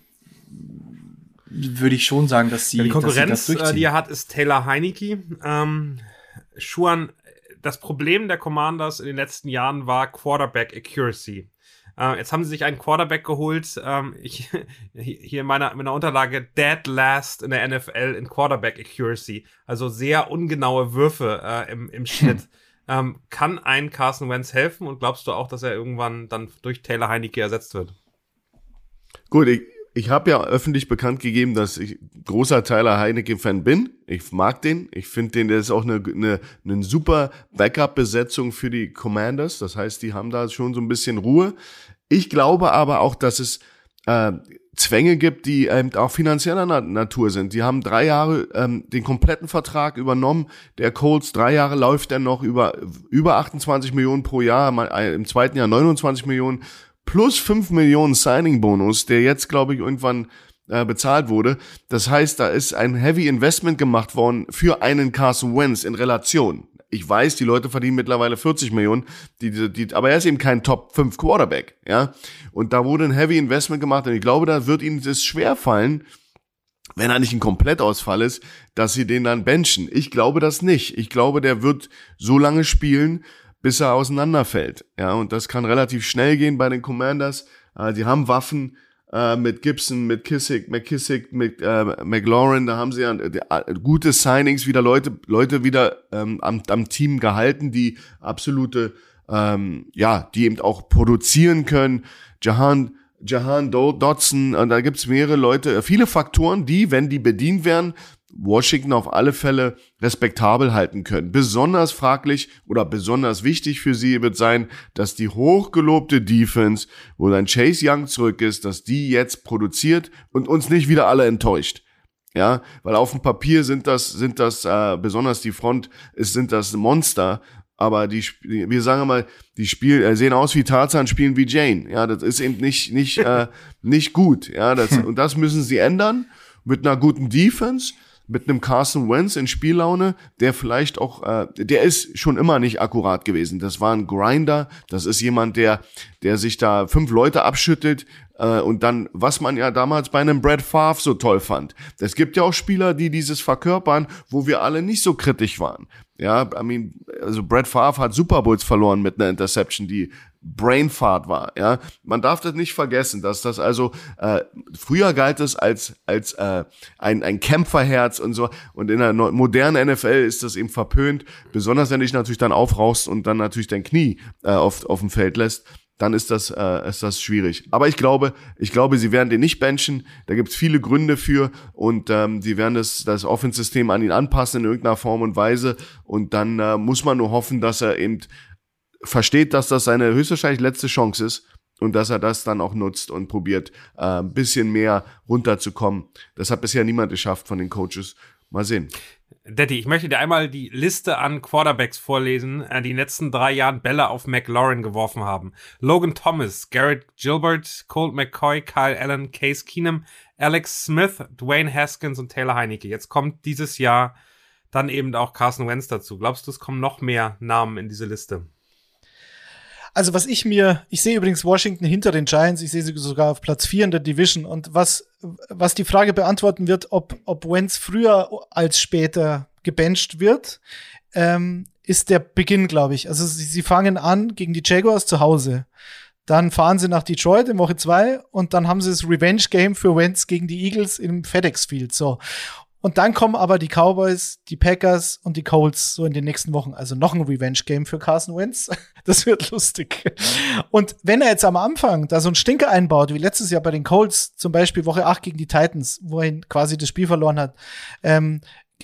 würde ich schon sagen, dass sie ja, die Konkurrenz, dass sie das äh, die er hat, ist Taylor Heineke. Ähm, Schuan, das Problem der Commanders in den letzten Jahren war Quarterback Accuracy. Äh, jetzt haben sie sich einen Quarterback geholt. Ähm, ich, hier in meiner, in meiner Unterlage Dead Last in der NFL in Quarterback Accuracy. Also sehr ungenaue Würfe äh, im, im Schnitt. Hm. Ähm, kann ein Carson Wentz helfen und glaubst du auch, dass er irgendwann dann durch Taylor Heineke ersetzt wird? Gut, ich, ich habe ja öffentlich bekannt gegeben, dass ich großer Tyler Heineke-Fan bin. Ich mag den. Ich finde den, der ist auch eine, eine, eine super Backup-Besetzung für die Commanders. Das heißt, die haben da schon so ein bisschen Ruhe. Ich glaube aber auch, dass es äh, Zwänge gibt, die ähm, auch finanzieller Na Natur sind. Die haben drei Jahre ähm, den kompletten Vertrag übernommen. Der Colts, drei Jahre läuft er noch über, über 28 Millionen pro Jahr, äh, im zweiten Jahr 29 Millionen plus 5 Millionen Signing-Bonus, der jetzt, glaube ich, irgendwann äh, bezahlt wurde. Das heißt, da ist ein Heavy Investment gemacht worden für einen Carson Wentz in Relation. Ich weiß, die Leute verdienen mittlerweile 40 Millionen, die, die, die, aber er ist eben kein Top 5 Quarterback, ja. Und da wurde ein Heavy Investment gemacht und ich glaube, da wird ihnen das schwer fallen, wenn er nicht ein Komplettausfall ist, dass sie den dann benchen. Ich glaube das nicht. Ich glaube, der wird so lange spielen, bis er auseinanderfällt. Ja, und das kann relativ schnell gehen bei den Commanders. Äh, die haben Waffen äh, mit Gibson, mit Kissick, McKissick, mit äh, McLaurin. Da haben sie ja äh, gute Signings wieder Leute, Leute wieder ähm, am, am Team gehalten, die absolute, ähm, ja, die eben auch produzieren können. Jahan Jahan Dodson, und da gibt's mehrere Leute, viele Faktoren, die, wenn die bedient werden, Washington auf alle Fälle respektabel halten können. Besonders fraglich oder besonders wichtig für sie wird sein, dass die hochgelobte Defense, wo dann Chase Young zurück ist, dass die jetzt produziert und uns nicht wieder alle enttäuscht. Ja, weil auf dem Papier sind das, sind das, äh, besonders die Front, ist, sind das Monster, aber die, wir sagen mal, die spielen, äh, sehen aus wie Tarzan, spielen wie Jane. Ja, das ist eben nicht, nicht, äh, nicht gut. Ja, das, und das müssen sie ändern mit einer guten Defense mit einem Carson Wentz in Spiellaune, der vielleicht auch, äh, der ist schon immer nicht akkurat gewesen. Das war ein Grinder, das ist jemand, der, der sich da fünf Leute abschüttelt äh, und dann, was man ja damals bei einem Brad Favre so toll fand. Es gibt ja auch Spieler, die dieses verkörpern, wo wir alle nicht so kritisch waren. Ja, I mean, also Brad Favre hat Super Bowls verloren mit einer Interception, die Brainfart war. Ja, man darf das nicht vergessen, dass das also äh, früher galt es als als äh, ein ein Kämpferherz und so und in der modernen NFL ist das eben verpönt, besonders wenn du dich natürlich dann aufrauchst und dann natürlich dein Knie äh, auf auf dem Feld lässt dann ist das, äh, ist das schwierig. Aber ich glaube, ich glaube, sie werden den nicht benchen. Da gibt es viele Gründe für und ähm, sie werden das, das Offense-System an ihn anpassen in irgendeiner Form und Weise. Und dann äh, muss man nur hoffen, dass er eben versteht, dass das seine höchstwahrscheinlich letzte Chance ist und dass er das dann auch nutzt und probiert, äh, ein bisschen mehr runterzukommen. Das hat bisher niemand geschafft von den Coaches. Mal sehen. Daddy, ich möchte dir einmal die Liste an Quarterbacks vorlesen, äh, die in den letzten drei Jahren Bälle auf McLaurin geworfen haben. Logan Thomas, Garrett Gilbert, Colt McCoy, Kyle Allen, Case Keenum, Alex Smith, Dwayne Haskins und Taylor Heinecke. Jetzt kommt dieses Jahr dann eben auch Carson Wentz dazu. Glaubst du, es kommen noch mehr Namen in diese Liste? Also was ich mir, ich sehe übrigens Washington hinter den Giants, ich sehe sie sogar auf Platz 4 in der Division und was, was die Frage beantworten wird, ob, ob Wentz früher als später gebencht wird, ähm, ist der Beginn, glaube ich. Also sie, sie fangen an gegen die Jaguars zu Hause. Dann fahren sie nach Detroit in Woche zwei und dann haben sie das Revenge Game für Wentz gegen die Eagles im FedEx Field. So. Und dann kommen aber die Cowboys, die Packers und die Colts so in den nächsten Wochen. Also noch ein Revenge-Game für Carson Wentz. Das wird lustig. Und wenn er jetzt am Anfang da so einen Stinker einbaut, wie letztes Jahr bei den Colts, zum Beispiel Woche 8 gegen die Titans, wo er quasi das Spiel verloren hat, ähm,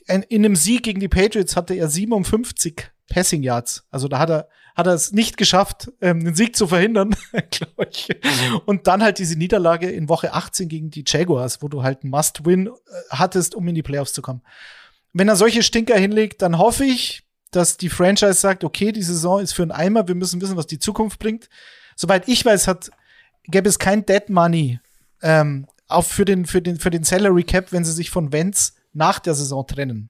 in einem Sieg gegen die Patriots hatte er 57 Passing Yards. Also da hat er hat er es nicht geschafft, ähm, den Sieg zu verhindern, glaube ich. Und dann halt diese Niederlage in Woche 18 gegen die Jaguars, wo du halt ein Must-Win äh, hattest, um in die Playoffs zu kommen. Wenn er solche Stinker hinlegt, dann hoffe ich, dass die Franchise sagt, okay, die Saison ist für einen Eimer, wir müssen wissen, was die Zukunft bringt. Soweit ich weiß, hat, gäbe es kein Dead Money ähm, auch für den, für, den, für den Salary Cap, wenn sie sich von Vents nach der Saison trennen.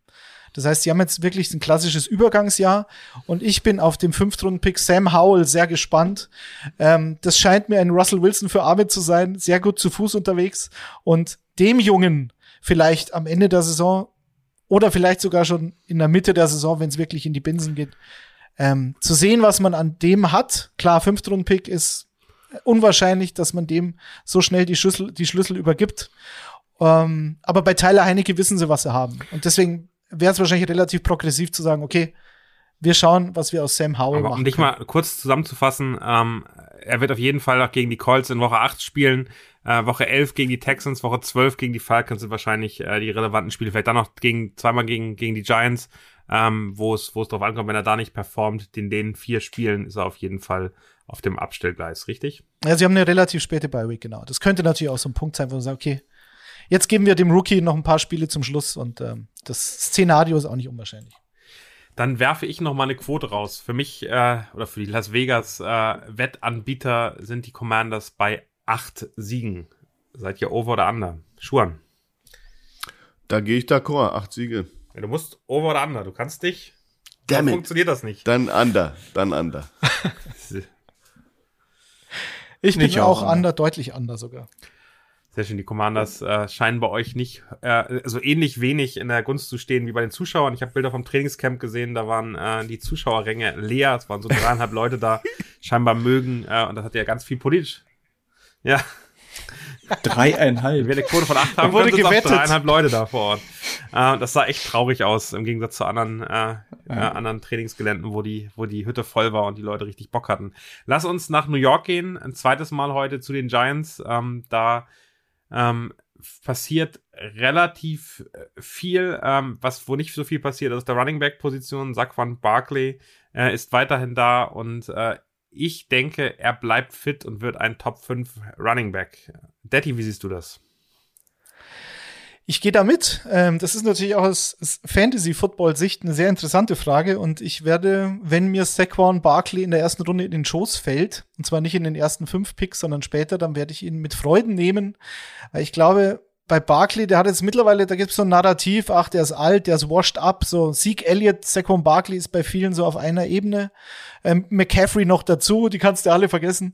Das heißt, sie haben jetzt wirklich ein klassisches Übergangsjahr und ich bin auf dem Fünftrunden-Pick Sam Howell sehr gespannt. Ähm, das scheint mir ein Russell Wilson für Arme zu sein, sehr gut zu Fuß unterwegs und dem Jungen vielleicht am Ende der Saison oder vielleicht sogar schon in der Mitte der Saison, wenn es wirklich in die Binsen geht, ähm, zu sehen, was man an dem hat. Klar, Fünftrunden-Pick ist unwahrscheinlich, dass man dem so schnell die Schlüssel, die Schlüssel übergibt. Ähm, aber bei Tyler Heinecke wissen sie, was sie haben. Und deswegen wäre es wahrscheinlich relativ progressiv zu sagen, okay, wir schauen, was wir aus Sam Howell Aber machen. Um dich mal kurz zusammenzufassen, ähm, er wird auf jeden Fall auch gegen die Colts in Woche 8 spielen, äh, Woche 11 gegen die Texans, Woche 12 gegen die Falcons sind wahrscheinlich äh, die relevanten Spiele. Vielleicht dann noch gegen, zweimal gegen, gegen die Giants, ähm, wo es, wo es drauf ankommt, wenn er da nicht performt. In den vier Spielen ist er auf jeden Fall auf dem Abstellgleis, richtig? Ja, sie haben eine relativ späte Bye Week, genau. Das könnte natürlich auch so ein Punkt sein, wo man sagt, okay, Jetzt geben wir dem Rookie noch ein paar Spiele zum Schluss und ähm, das Szenario ist auch nicht unwahrscheinlich. Dann werfe ich noch mal eine Quote raus. Für mich äh, oder für die Las Vegas äh, Wettanbieter sind die Commanders bei acht Siegen. Seid ihr over oder under? Schuan. Da gehe ich d'accord. Acht Siege. Ja, du musst over oder under. Du kannst dich. Dann funktioniert das nicht. Dann under. Dann under. ich bin nicht auch under, deutlich under sogar. Sehr schön, die Commanders äh, scheinen bei euch nicht äh, so ähnlich wenig in der Gunst zu stehen wie bei den Zuschauern. Ich habe Bilder vom Trainingscamp gesehen, da waren äh, die Zuschauerränge leer, es waren so dreieinhalb Leute da, scheinbar mögen, äh, und das hat ja ganz viel politisch. Ja. Dreieinhalb. Wer eine Quote von acht haben, wurde gewettet. dreieinhalb Leute da vor Ort. Äh, das sah echt traurig aus, im Gegensatz zu anderen, äh, äh, anderen Trainingsgeländen, wo die, wo die Hütte voll war und die Leute richtig Bock hatten. Lass uns nach New York gehen, ein zweites Mal heute zu den Giants. Ähm, da ähm, passiert relativ äh, viel, ähm, was wo nicht so viel passiert ist der Running Back Position. Saquon Barkley äh, ist weiterhin da und äh, ich denke, er bleibt fit und wird ein Top 5 Running Back. Daddy, wie siehst du das? Ich gehe da mit. Ähm, das ist natürlich auch aus Fantasy-Football-Sicht eine sehr interessante Frage. Und ich werde, wenn mir Saquon Barkley in der ersten Runde in den Schoß fällt, und zwar nicht in den ersten fünf Picks, sondern später, dann werde ich ihn mit Freuden nehmen. Ich glaube, bei Barkley, der hat jetzt mittlerweile, da gibt es so ein Narrativ, ach, der ist alt, der ist washed up, so Sieg Elliott, Saquon Barkley ist bei vielen so auf einer Ebene. Ähm, McCaffrey noch dazu, die kannst du alle vergessen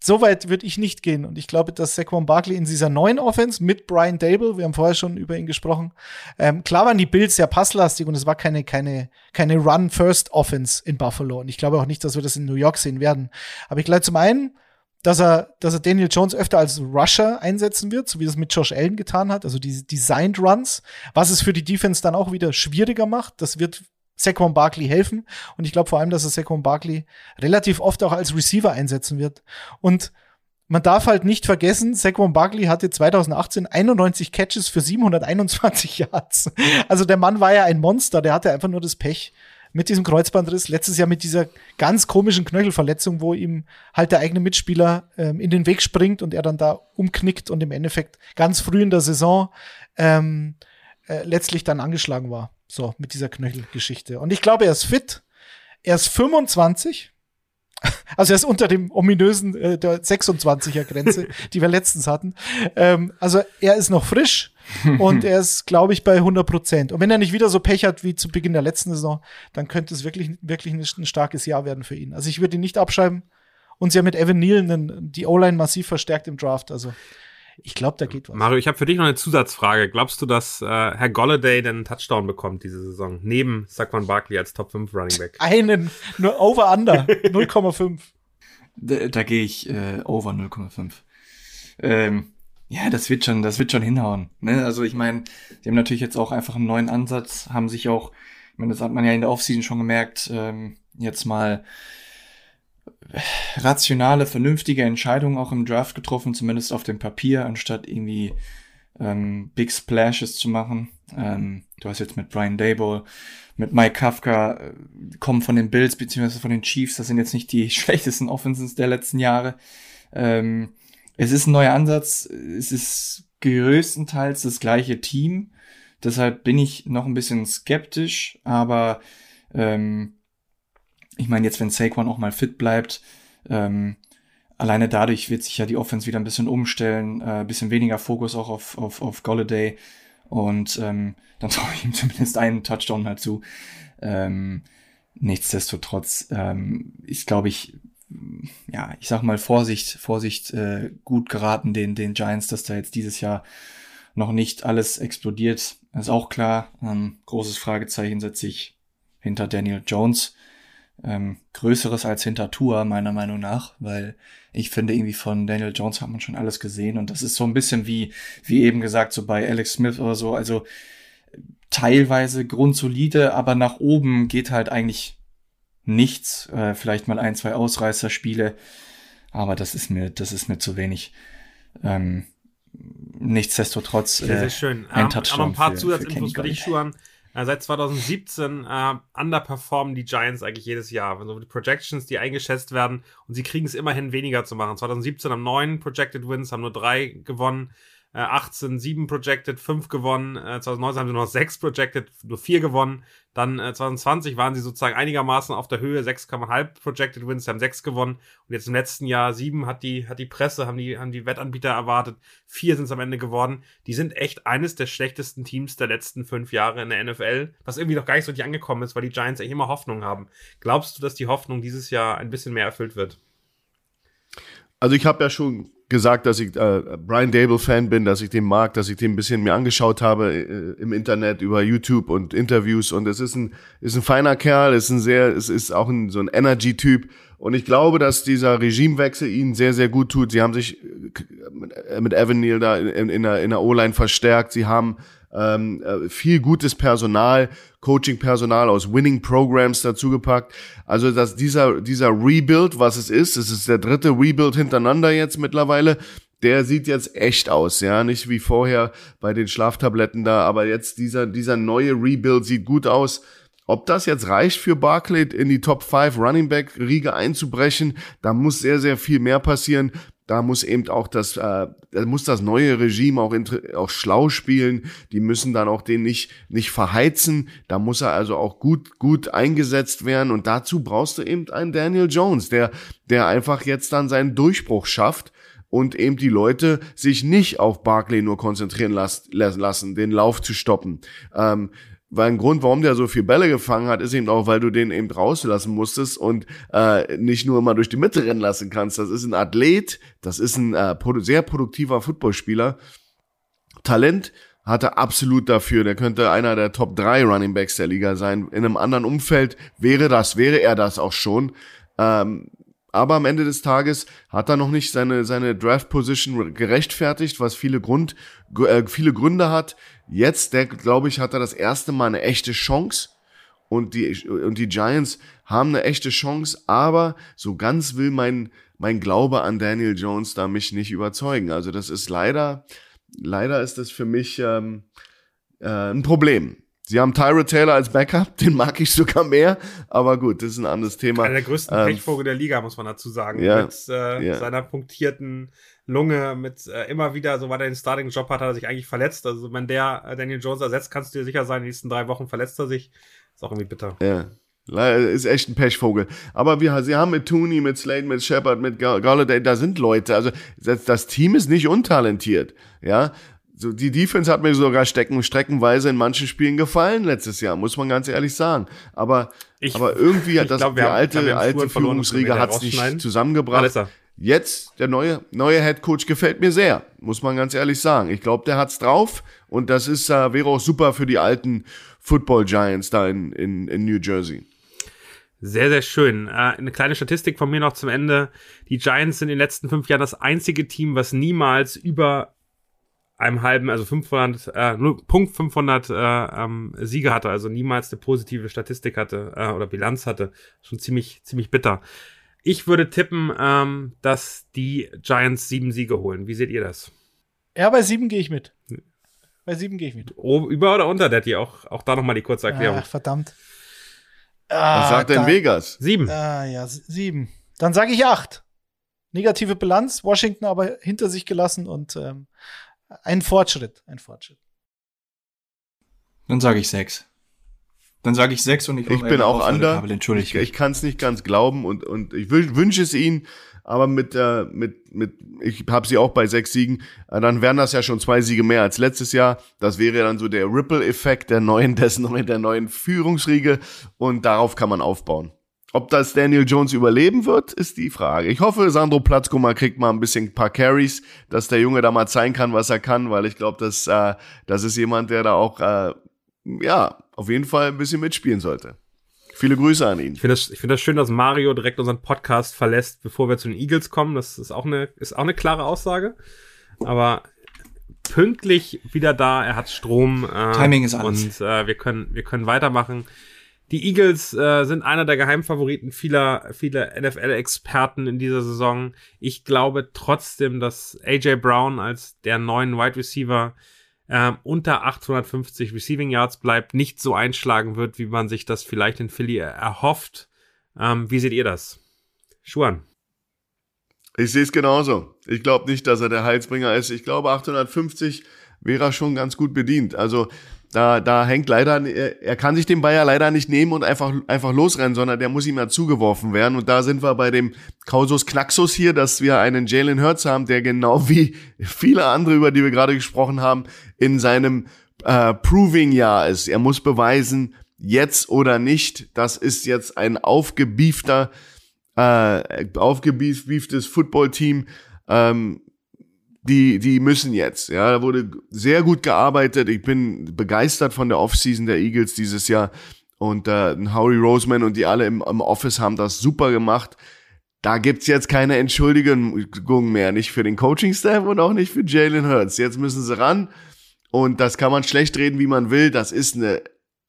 so weit würde ich nicht gehen. Und ich glaube, dass Saquon Barkley in dieser neuen Offense mit Brian Dable, wir haben vorher schon über ihn gesprochen, ähm, klar waren die Bills sehr passlastig und es war keine, keine, keine Run-First-Offense in Buffalo. Und ich glaube auch nicht, dass wir das in New York sehen werden. Aber ich glaube zum einen, dass er, dass er Daniel Jones öfter als Rusher einsetzen wird, so wie das mit Josh Allen getan hat, also diese Designed Runs, was es für die Defense dann auch wieder schwieriger macht. Das wird Saquon Barkley helfen. Und ich glaube vor allem, dass er Saquon Barkley relativ oft auch als Receiver einsetzen wird. Und man darf halt nicht vergessen, Saquon Barkley hatte 2018 91 Catches für 721 Yards. Also der Mann war ja ein Monster, der hatte einfach nur das Pech mit diesem Kreuzbandriss, letztes Jahr mit dieser ganz komischen Knöchelverletzung, wo ihm halt der eigene Mitspieler ähm, in den Weg springt und er dann da umknickt und im Endeffekt ganz früh in der Saison ähm, äh, letztlich dann angeschlagen war. So, mit dieser Knöchelgeschichte. Und ich glaube, er ist fit. Er ist 25. Also er ist unter dem ominösen äh, der 26er Grenze, die wir letztens hatten. Ähm, also er ist noch frisch und er ist, glaube ich, bei 100 Prozent. Und wenn er nicht wieder so Pech hat wie zu Beginn der letzten Saison, dann könnte es wirklich, wirklich ein, starkes Jahr werden für ihn. Also ich würde ihn nicht abschreiben. Und sie haben mit Evan Neal die O-Line massiv verstärkt im Draft. Also ich glaube, da geht was. Mario, ich habe für dich noch eine Zusatzfrage. Glaubst du, dass äh, Herr Golladay den Touchdown bekommt diese Saison? Neben Saquon Barkley als Top 5 Running Back? Einen, nur over under, 0,5. Da, da gehe ich äh, over 0,5. Ähm, ja, das wird schon, das wird schon hinhauen. Ne? Also ich meine, sie haben natürlich jetzt auch einfach einen neuen Ansatz, haben sich auch, ich meine, das hat man ja in der Offseason schon gemerkt, ähm, jetzt mal rationale, vernünftige Entscheidungen auch im Draft getroffen, zumindest auf dem Papier, anstatt irgendwie ähm, Big Splashes zu machen. Ähm, du hast jetzt mit Brian Dable, mit Mike Kafka, äh, kommen von den Bills beziehungsweise von den Chiefs. Das sind jetzt nicht die schlechtesten Offenses der letzten Jahre. Ähm, es ist ein neuer Ansatz. Es ist größtenteils das gleiche Team. Deshalb bin ich noch ein bisschen skeptisch, aber ähm, ich meine, jetzt wenn Saquon auch mal fit bleibt, ähm, alleine dadurch wird sich ja die Offense wieder ein bisschen umstellen, äh, bisschen weniger Fokus auch auf, auf, auf Golladay und ähm, dann traue ich ihm zumindest einen Touchdown halt zu. Ähm, nichtsdestotrotz ähm, ist, glaube ich, ja, ich sag mal Vorsicht, Vorsicht äh, gut geraten den, den Giants, dass da jetzt dieses Jahr noch nicht alles explodiert. Ist auch klar. Ähm, großes Fragezeichen setze ich hinter Daniel Jones ähm, Größeres als hinter Tour, meiner Meinung nach, weil ich finde, irgendwie von Daniel Jones hat man schon alles gesehen und das ist so ein bisschen wie, wie eben gesagt, so bei Alex Smith oder so, also teilweise grundsolide, aber nach oben geht halt eigentlich nichts, äh, vielleicht mal ein, zwei Ausreißerspiele, aber das ist mir, das ist mir zu wenig. Ähm, nichtsdestotrotz. Äh, sehr, sehr schön. Ein ähm, Touchdown aber ein paar Zusatzinfos für, für dich, Schuhan. Äh, seit 2017 äh, underperformen die Giants eigentlich jedes Jahr. Also die Projections, die eingeschätzt werden und sie kriegen es immerhin weniger zu machen. 2017 haben neun Projected Wins, haben nur drei gewonnen. 18 äh, 7 projected, 5 gewonnen. 2019 äh, haben sie noch 6 projected, nur 4 gewonnen. Dann 2020 äh, waren sie sozusagen einigermaßen auf der Höhe, 6,5 projected Wins, haben 6 gewonnen. Und jetzt im letzten Jahr 7 hat die, hat die Presse, haben die, haben die Wettanbieter erwartet. 4 sind es am Ende geworden. Die sind echt eines der schlechtesten Teams der letzten 5 Jahre in der NFL, was irgendwie noch gar nicht so richtig angekommen ist, weil die Giants echt immer Hoffnung haben. Glaubst du, dass die Hoffnung dieses Jahr ein bisschen mehr erfüllt wird? Also ich habe ja schon gesagt, dass ich äh, Brian Dable Fan bin, dass ich den mag, dass ich den ein bisschen mir angeschaut habe äh, im Internet über YouTube und Interviews und es ist ein ist ein feiner Kerl, ist ein sehr es ist auch ein so ein Energy Typ und ich glaube, dass dieser Regimewechsel ihnen sehr sehr gut tut. Sie haben sich äh, mit Evan Neal da in, in der in der O-Line verstärkt. Sie haben ähm, äh, viel gutes Personal, Coaching-Personal aus Winning-Programs dazugepackt. Also dass dieser, dieser Rebuild, was es ist, es ist der dritte Rebuild hintereinander jetzt mittlerweile, der sieht jetzt echt aus, ja, nicht wie vorher bei den Schlaftabletten da, aber jetzt dieser, dieser neue Rebuild sieht gut aus. Ob das jetzt reicht für Barclay in die Top 5 Running Back Riege einzubrechen, da muss sehr, sehr viel mehr passieren. Da muss eben auch das, äh, da muss das neue Regime auch, auch schlau spielen. Die müssen dann auch den nicht, nicht verheizen. Da muss er also auch gut, gut eingesetzt werden. Und dazu brauchst du eben einen Daniel Jones, der, der einfach jetzt dann seinen Durchbruch schafft und eben die Leute sich nicht auf Barkley nur konzentrieren lassen, den Lauf zu stoppen. Ähm, weil ein Grund, warum der so viel Bälle gefangen hat, ist eben auch, weil du den eben rauslassen musstest und äh, nicht nur mal durch die Mitte rennen lassen kannst. Das ist ein Athlet, das ist ein äh, sehr produktiver Footballspieler. Talent hat er absolut dafür. Der könnte einer der Top 3 Running Backs der Liga sein. In einem anderen Umfeld wäre das, wäre er das auch schon. Ähm, aber am Ende des Tages hat er noch nicht seine, seine Draft Position gerechtfertigt, was viele, Grund, äh, viele Gründe hat. Jetzt, glaube ich, hat er das erste Mal eine echte Chance. Und die, und die Giants haben eine echte Chance, aber so ganz will mein, mein Glaube an Daniel Jones da mich nicht überzeugen. Also das ist leider, leider ist das für mich ähm, äh, ein Problem. Sie haben Tyra Taylor als Backup, den mag ich sogar mehr, aber gut, das ist ein anderes Thema. Einer der größten ähm, Pechvogel der Liga, muss man dazu sagen. Ja, mit äh, ja. seiner punktierten Lunge, mit äh, immer wieder, so weil er den Starting-Job hat, hat er sich eigentlich verletzt. Also wenn der äh, Daniel Jones ersetzt, kannst du dir sicher sein, in den nächsten drei Wochen verletzt er sich. Ist auch irgendwie bitter. Ja. Ist echt ein Pechvogel. Aber wir, sie haben mit Tooney, mit Slade, mit Shepard, mit Galladay, da sind Leute. Also das, das Team ist nicht untalentiert. Ja, so, die Defense hat mir sogar stecken, streckenweise in manchen Spielen gefallen letztes Jahr, muss man ganz ehrlich sagen. Aber, ich, aber irgendwie hat das glaub, die haben, alte, alte Führungsriege hat es nicht zusammengebracht. Jetzt, der neue, neue Head Coach gefällt mir sehr, muss man ganz ehrlich sagen. Ich glaube, der hat's drauf und das ist, äh, wäre auch super für die alten Football Giants da in, in, in New Jersey. Sehr, sehr schön. Äh, eine kleine Statistik von mir noch zum Ende. Die Giants sind in den letzten fünf Jahren das einzige Team, was niemals über einem halben, also 500, äh, nur Punkt 500 äh, ähm, Siege hatte, also niemals eine positive Statistik hatte äh, oder Bilanz hatte. Schon ziemlich, ziemlich bitter. Ich würde tippen, ähm, dass die Giants sieben Siege holen. Wie seht ihr das? Ja, bei sieben gehe ich mit. Bei sieben gehe ich mit. Oh, über oder unter, Daddy? Auch, auch da nochmal die kurze Erklärung. Ach, verdammt. Ah, Was sagt denn Vegas? Sieben. Ah, ja, sieben. Dann sage ich acht. Negative Bilanz, Washington aber hinter sich gelassen und ähm, ein Fortschritt, ein Fortschritt. Dann sage ich sechs. Dann sage ich sechs und ich, ich bin auch under. Ich, ich kann es nicht ganz glauben und, und ich wünsche es ihnen, aber mit, äh, mit, mit, ich habe sie auch bei sechs Siegen, äh, dann wären das ja schon zwei Siege mehr als letztes Jahr. Das wäre dann so der Ripple-Effekt der neuen, des neuen, der neuen Führungsriege und darauf kann man aufbauen. Ob das Daniel Jones überleben wird, ist die Frage. Ich hoffe, Sandro Platzkummer kriegt mal ein bisschen ein paar Carries, dass der Junge da mal zeigen kann, was er kann, weil ich glaube, dass äh, das ist jemand, der da auch äh, ja auf jeden Fall ein bisschen mitspielen sollte. Viele Grüße an ihn. Ich finde das, ich finde das schön, dass Mario direkt unseren Podcast verlässt, bevor wir zu den Eagles kommen. Das ist auch eine, ist auch eine klare Aussage. Aber pünktlich wieder da. Er hat Strom. Äh, Timing ist alles. Und äh, wir können, wir können weitermachen. Die Eagles äh, sind einer der Geheimfavoriten vieler, vieler NFL-Experten in dieser Saison. Ich glaube trotzdem, dass AJ Brown als der neuen Wide Receiver äh, unter 850 Receiving Yards bleibt, nicht so einschlagen wird, wie man sich das vielleicht in Philly erhofft. Ähm, wie seht ihr das? Schuan. Ich sehe es genauso. Ich glaube nicht, dass er der Heilsbringer ist. Ich glaube, 850 wäre er schon ganz gut bedient. Also da, da hängt leider, er kann sich den Bayer leider nicht nehmen und einfach, einfach losrennen, sondern der muss ihm ja zugeworfen werden. Und da sind wir bei dem Kausus Knaxus hier, dass wir einen Jalen Hurts haben, der genau wie viele andere, über die wir gerade gesprochen haben, in seinem äh, Proving-Jahr ist. Er muss beweisen, jetzt oder nicht. Das ist jetzt ein aufgebiefter, äh, aufgebieftes Football-Team. Ähm, die, die müssen jetzt. Ja, da wurde sehr gut gearbeitet. Ich bin begeistert von der Offseason der Eagles dieses Jahr. Und äh, Howie Roseman und die alle im, im Office haben das super gemacht. Da gibt's jetzt keine Entschuldigung mehr. Nicht für den Coaching-Staff und auch nicht für Jalen Hurts. Jetzt müssen sie ran. Und das kann man schlecht reden, wie man will. Das ist eine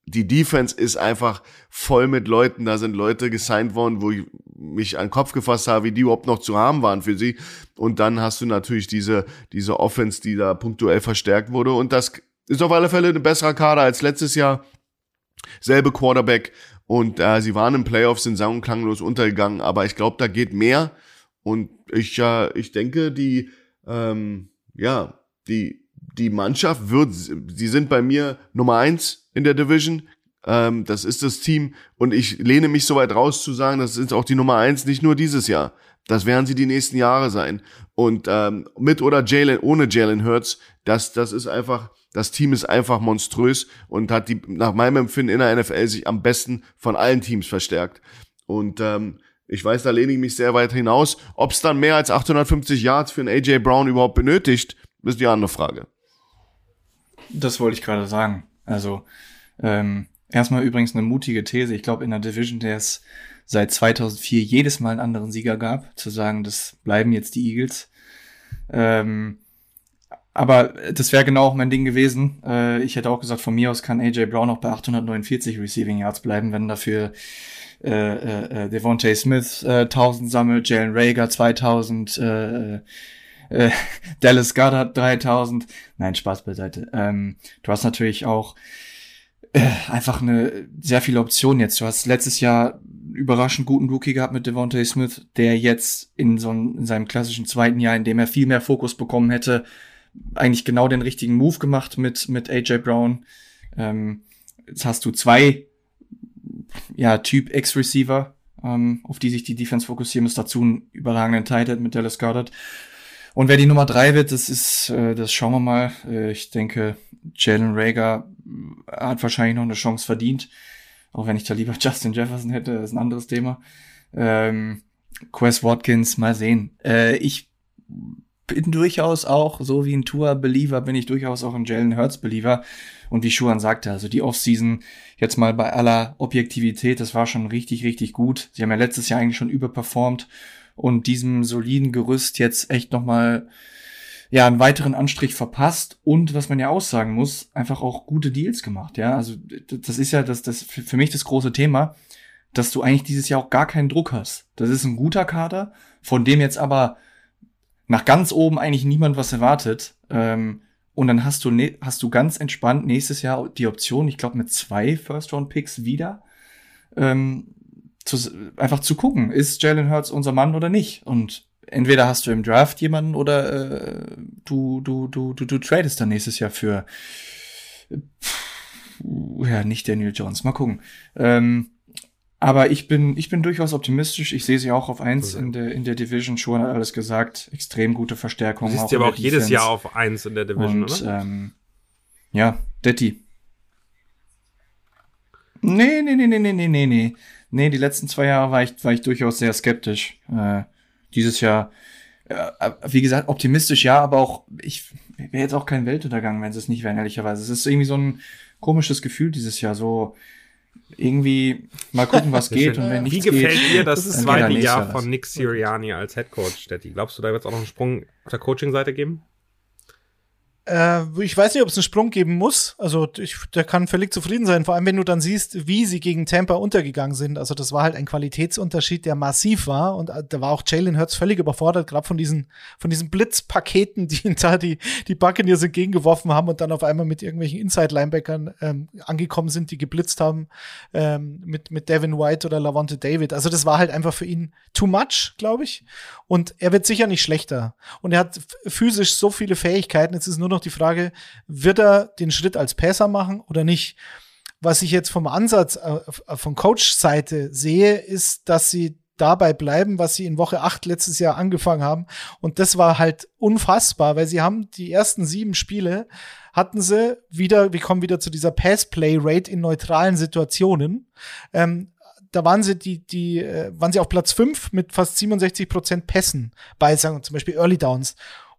die Defense ist einfach voll mit Leuten. Da sind Leute gesigned worden, wo ich mich an den Kopf gefasst habe, wie die überhaupt noch zu haben waren für sie. Und dann hast du natürlich diese, diese Offense, die da punktuell verstärkt wurde. Und das ist auf alle Fälle ein besserer Kader als letztes Jahr. Selbe Quarterback. Und äh, sie waren im Playoffs, sind sang- und klanglos untergegangen. Aber ich glaube, da geht mehr. Und ich, äh, ich denke, die, ähm, ja, die, die Mannschaft wird, sie sind bei mir Nummer eins in der Division. Ähm, das ist das Team. Und ich lehne mich so weit raus zu sagen, das ist auch die Nummer eins, nicht nur dieses Jahr. Das werden sie die nächsten Jahre sein. Und ähm, mit oder Jalen, ohne Jalen Hurts, das, das ist einfach, das Team ist einfach monströs und hat die, nach meinem Empfinden in der NFL sich am besten von allen Teams verstärkt. Und ähm, ich weiß, da lehne ich mich sehr weit hinaus. Ob es dann mehr als 850 Yards für einen AJ Brown überhaupt benötigt, ist die andere Frage. Das wollte ich gerade sagen. Also ähm, erstmal übrigens eine mutige These. Ich glaube in der Division, der es seit 2004 jedes Mal einen anderen Sieger gab, zu sagen, das bleiben jetzt die Eagles. Ähm, aber das wäre genau auch mein Ding gewesen. Äh, ich hätte auch gesagt, von mir aus kann AJ Brown auch bei 849 Receiving Yards bleiben, wenn dafür äh, äh, äh Devontae Smith äh, 1000 sammelt, Jalen Rager 2000, äh, äh, Dallas Goddard 3000. Nein, Spaß beiseite. Ähm, du hast natürlich auch äh, einfach eine sehr viele Optionen jetzt. Du hast letztes Jahr überraschend guten Rookie gehabt mit Devontae Smith, der jetzt in so einem, in seinem klassischen zweiten Jahr, in dem er viel mehr Fokus bekommen hätte, eigentlich genau den richtigen Move gemacht mit, mit AJ Brown. Ähm, jetzt hast du zwei, ja, Typ X-Receiver, ähm, auf die sich die Defense fokussieren muss. Dazu einen überragenden Tight mit Dallas Goddard. Und wer die Nummer drei wird, das ist, äh, das schauen wir mal. Äh, ich denke, Jalen Rager hat wahrscheinlich noch eine Chance verdient. Auch wenn ich da lieber Justin Jefferson hätte, ist ein anderes Thema. Ähm, Quest Watkins, mal sehen. Äh, ich bin durchaus auch, so wie ein Tour-Believer, bin ich durchaus auch ein Jalen Hurts-Believer. Und wie Schuhan sagte, also die Offseason, jetzt mal bei aller Objektivität, das war schon richtig, richtig gut. Sie haben ja letztes Jahr eigentlich schon überperformt und diesem soliden Gerüst jetzt echt nochmal ja, einen weiteren Anstrich verpasst und was man ja aussagen muss, einfach auch gute Deals gemacht, ja. Also das ist ja das, das für mich das große Thema, dass du eigentlich dieses Jahr auch gar keinen Druck hast. Das ist ein guter Kader, von dem jetzt aber nach ganz oben eigentlich niemand was erwartet. Ähm, und dann hast du, ne, hast du ganz entspannt nächstes Jahr die Option, ich glaube mit zwei First-Round-Picks wieder, ähm, zu, einfach zu gucken, ist Jalen Hurts unser Mann oder nicht? Und entweder hast du im Draft jemanden oder äh, du, du, du, du, du tradest dann nächstes Jahr für ja, nicht Daniel Jones. Mal gucken. Ähm, aber ich bin, ich bin durchaus optimistisch. Ich sehe sie auch auf eins in der, in der Division. Schon hat alles gesagt. Extrem gute Verstärkung. Du siehst sie aber auch jedes Defense. Jahr auf eins in der Division, Und, oder? Ähm, ja, Detti. Nee, nee, nee, nee, nee, nee, nee, nee. Die letzten zwei Jahre war ich, war ich durchaus sehr skeptisch. Äh, dieses Jahr, äh, wie gesagt, optimistisch ja, aber auch, ich wäre jetzt auch kein Weltuntergang, wenn sie es nicht wären, ehrlicherweise. Es ist irgendwie so ein komisches Gefühl dieses Jahr, so irgendwie mal gucken, was geht und wenn nichts Wie gefällt geht, dir das, das zweite Jahr von Nick Sirianni als Head Coach, Stetti? Glaubst du, da wird es auch noch einen Sprung auf der Coaching-Seite geben? Äh, ich weiß nicht, ob es einen Sprung geben muss. Also ich, der kann völlig zufrieden sein, vor allem wenn du dann siehst, wie sie gegen Tampa untergegangen sind. Also das war halt ein Qualitätsunterschied, der massiv war und äh, da war auch Jalen Hurts völlig überfordert, gerade von diesen von diesen Blitzpaketen, die ihn da die die Buccaneers entgegengeworfen haben und dann auf einmal mit irgendwelchen Inside-Linebackern ähm, angekommen sind, die geblitzt haben ähm, mit mit Devin White oder Lavonte David. Also das war halt einfach für ihn too much, glaube ich. Und er wird sicher nicht schlechter. Und er hat physisch so viele Fähigkeiten. Jetzt ist nur noch die Frage, wird er den Schritt als Passer machen oder nicht? Was ich jetzt vom Ansatz äh, von Coach-Seite sehe, ist, dass sie dabei bleiben, was sie in Woche 8 letztes Jahr angefangen haben. Und das war halt unfassbar, weil sie haben die ersten sieben Spiele hatten sie wieder, wir kommen wieder zu dieser Pass-Play-Rate in neutralen Situationen. Ähm, da waren sie die, die, äh, waren sie auf Platz 5 mit fast 67 Prozent Pässen bei, sagen zum Beispiel Early Downs.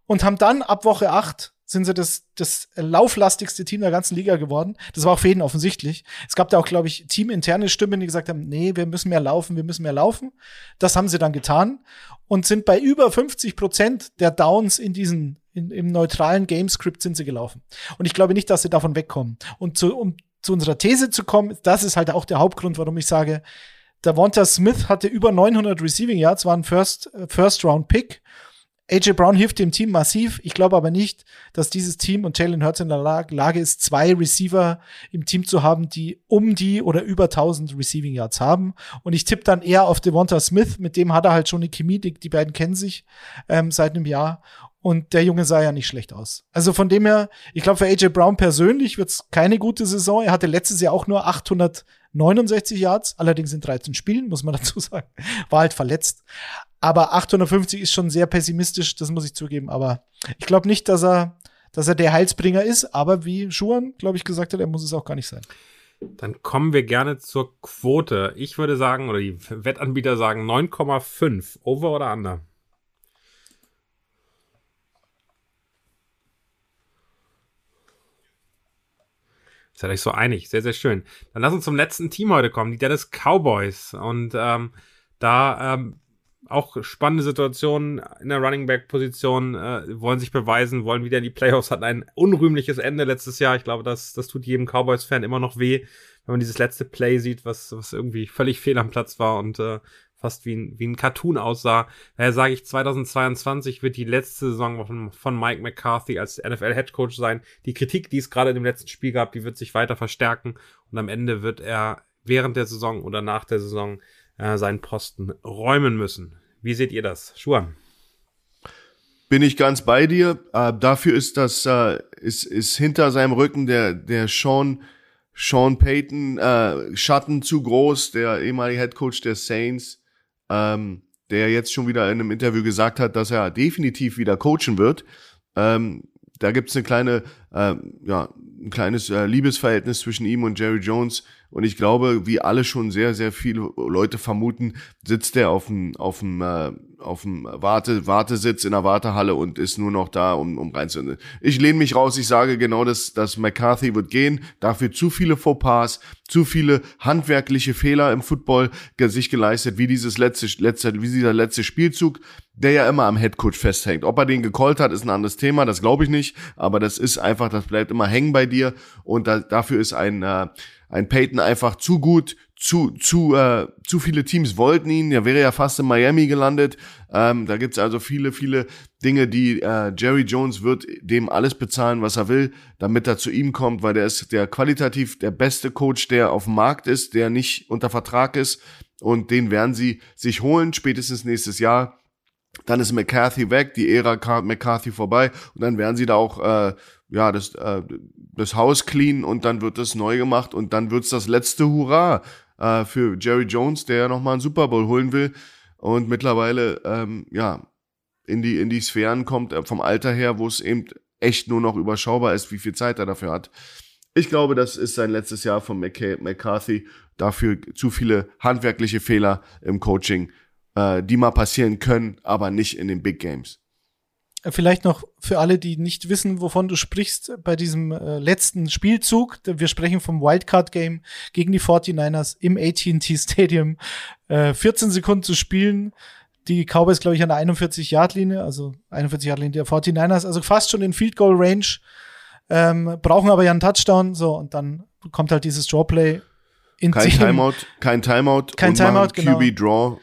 Und haben dann ab Woche 8 sind sie das, das lauflastigste Team der ganzen Liga geworden. Das war auch für jeden offensichtlich. Es gab da auch, glaube ich, teaminterne Stimmen, die gesagt haben, nee, wir müssen mehr laufen, wir müssen mehr laufen. Das haben sie dann getan und sind bei über 50 Prozent der Downs in diesen, in, im neutralen Gamescript sind sie gelaufen. Und ich glaube nicht, dass sie davon wegkommen. Und zu, um zu unserer These zu kommen, das ist halt auch der Hauptgrund, warum ich sage, der Wonta Smith hatte über 900 Receiving Yards, war ein First, äh, First Round Pick. AJ Brown hilft dem Team massiv. Ich glaube aber nicht, dass dieses Team und Jalen Hurts in der Lage ist, zwei Receiver im Team zu haben, die um die oder über 1000 Receiving Yards haben. Und ich tippe dann eher auf Devonta Smith. Mit dem hat er halt schon eine Chemie. Die, die beiden kennen sich ähm, seit einem Jahr. Und der Junge sah ja nicht schlecht aus. Also von dem her, ich glaube, für AJ Brown persönlich wird's keine gute Saison. Er hatte letztes Jahr auch nur 869 Yards, allerdings in 13 Spielen, muss man dazu sagen. War halt verletzt. Aber 850 ist schon sehr pessimistisch, das muss ich zugeben. Aber ich glaube nicht, dass er, dass er der Heilsbringer ist. Aber wie Schuhan, glaube ich, gesagt hat, er muss es auch gar nicht sein. Dann kommen wir gerne zur Quote. Ich würde sagen, oder die Wettanbieter sagen 9,5. Over oder under? Seid euch so einig. Sehr, sehr schön. Dann lass uns zum letzten Team heute kommen, die Dallas Cowboys. Und ähm, da ähm, auch spannende Situationen in der Running Back Position, äh, wollen sich beweisen, wollen wieder in die Playoffs, hatten ein unrühmliches Ende letztes Jahr. Ich glaube, das, das tut jedem Cowboys Fan immer noch weh, wenn man dieses letzte Play sieht, was, was irgendwie völlig fehl am Platz war und äh, fast wie ein, wie ein Cartoon aussah. Daher sage ich, 2022 wird die letzte Saison von, von Mike McCarthy als NFL Head Coach sein. Die Kritik, die es gerade in dem letzten Spiel gab, die wird sich weiter verstärken und am Ende wird er während der Saison oder nach der Saison äh, seinen Posten räumen müssen. Wie seht ihr das? Schuan? Bin ich ganz bei dir. Äh, dafür ist das, äh, ist, ist hinter seinem Rücken der, der Sean, Sean Payton äh, Schatten zu groß, der ehemalige Head Coach der Saints ähm, der jetzt schon wieder in einem Interview gesagt hat, dass er definitiv wieder coachen wird. Ähm, da gibt's eine kleine, äh, ja, ein kleines äh, Liebesverhältnis zwischen ihm und Jerry Jones. Und ich glaube, wie alle schon sehr, sehr viele Leute vermuten, sitzt er auf dem, auf dem, äh, auf dem Warte, Wartesitz in der Wartehalle und ist nur noch da, um, um reinzunehmen. Ich lehne mich raus, ich sage genau, dass, dass McCarthy wird gehen. Dafür zu viele Fauxpas, zu viele handwerkliche Fehler im Football sich geleistet, wie dieses letzte, letzte, wie dieser letzte Spielzug, der ja immer am Headcoach festhängt. Ob er den gecallt hat, ist ein anderes Thema, das glaube ich nicht, aber das ist einfach, das bleibt immer hängen bei dir und da, dafür ist ein, äh, ein Peyton einfach zu gut, zu, zu, äh, zu viele Teams wollten ihn. Er wäre ja fast in Miami gelandet. Ähm, da gibt's also viele, viele Dinge, die äh, Jerry Jones wird dem alles bezahlen, was er will, damit er zu ihm kommt, weil der ist der qualitativ der beste Coach, der auf dem Markt ist, der nicht unter Vertrag ist. Und den werden sie sich holen, spätestens nächstes Jahr. Dann ist McCarthy weg, die Ära McCarthy vorbei und dann werden sie da auch äh, ja das äh, das Haus clean und dann wird das neu gemacht und dann wird's das letzte Hurra äh, für Jerry Jones, der ja nochmal einen Super Bowl holen will und mittlerweile ähm, ja in die in die Sphären kommt äh, vom Alter her, wo es eben echt nur noch überschaubar ist, wie viel Zeit er dafür hat. Ich glaube, das ist sein letztes Jahr von McCarthy. Dafür zu viele handwerkliche Fehler im Coaching, äh, die mal passieren können, aber nicht in den Big Games. Vielleicht noch für alle, die nicht wissen, wovon du sprichst, bei diesem äh, letzten Spielzug. Wir sprechen vom Wildcard-Game gegen die 49ers im AT&T Stadium. Äh, 14 Sekunden zu spielen. Die Cowboys, glaube ich, an der 41-Yard-Linie, also 41-Yard-Linie der 49ers, also fast schon in Field Goal Range. Ähm, brauchen aber ja einen Touchdown, so, und dann kommt halt dieses Drawplay. In kein Timeout, kein Timeout. Kein Timeout, genau. QB Draw,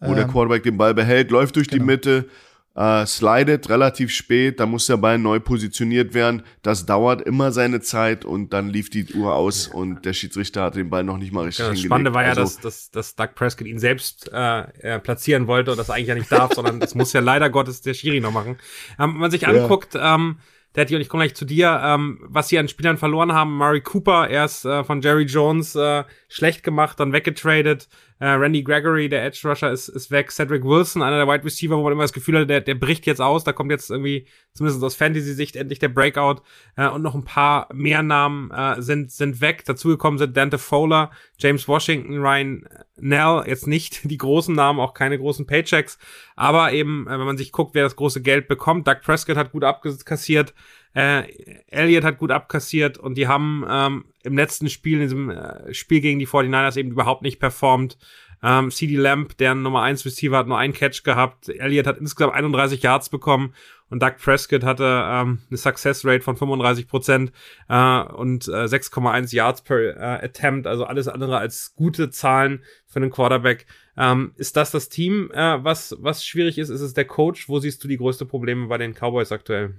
wo ähm, der Quarterback den Ball behält, läuft durch genau. die Mitte, äh, slidet relativ spät, da muss der Ball neu positioniert werden. Das dauert immer seine Zeit und dann lief die Uhr aus und der Schiedsrichter hat den Ball noch nicht mal richtig ja, Das Spannende war ja, also, dass, dass, dass Doug Prescott ihn selbst äh, platzieren wollte und das eigentlich ja nicht darf, sondern das muss ja leider Gottes der Schiri noch machen. Ähm, wenn man sich anguckt, ja. ähm, Daddy, und ich komme gleich zu dir, ähm, was sie an Spielern verloren haben. Murray Cooper, erst äh, von Jerry Jones äh, schlecht gemacht, dann weggetradet. Äh, Randy Gregory, der Edge Rusher, ist, ist weg. Cedric Wilson, einer der Wide Receiver, wo man immer das Gefühl hat, der, der bricht jetzt aus. Da kommt jetzt irgendwie, zumindest aus Fantasy-Sicht, endlich der Breakout. Äh, und noch ein paar mehr Namen äh, sind, sind weg. Dazugekommen sind Dante Fowler, James Washington, Ryan Nell. Jetzt nicht die großen Namen, auch keine großen Paychecks. Aber eben, äh, wenn man sich guckt, wer das große Geld bekommt. Doug Prescott hat gut abkassiert. Äh, Elliott hat gut abkassiert und die haben ähm, im letzten Spiel, in diesem äh, Spiel gegen die 49ers eben überhaupt nicht performt. Ähm, CD Lamp, der Nummer 1 Receiver, hat nur einen Catch gehabt. Elliott hat insgesamt 31 Yards bekommen und Doug Prescott hatte ähm, eine Success Rate von 35 Prozent äh, und äh, 6,1 Yards per äh, Attempt, also alles andere als gute Zahlen für einen Quarterback. Ähm, ist das das Team, äh, was, was schwierig ist? Ist es der Coach? Wo siehst du die größten Probleme bei den Cowboys aktuell?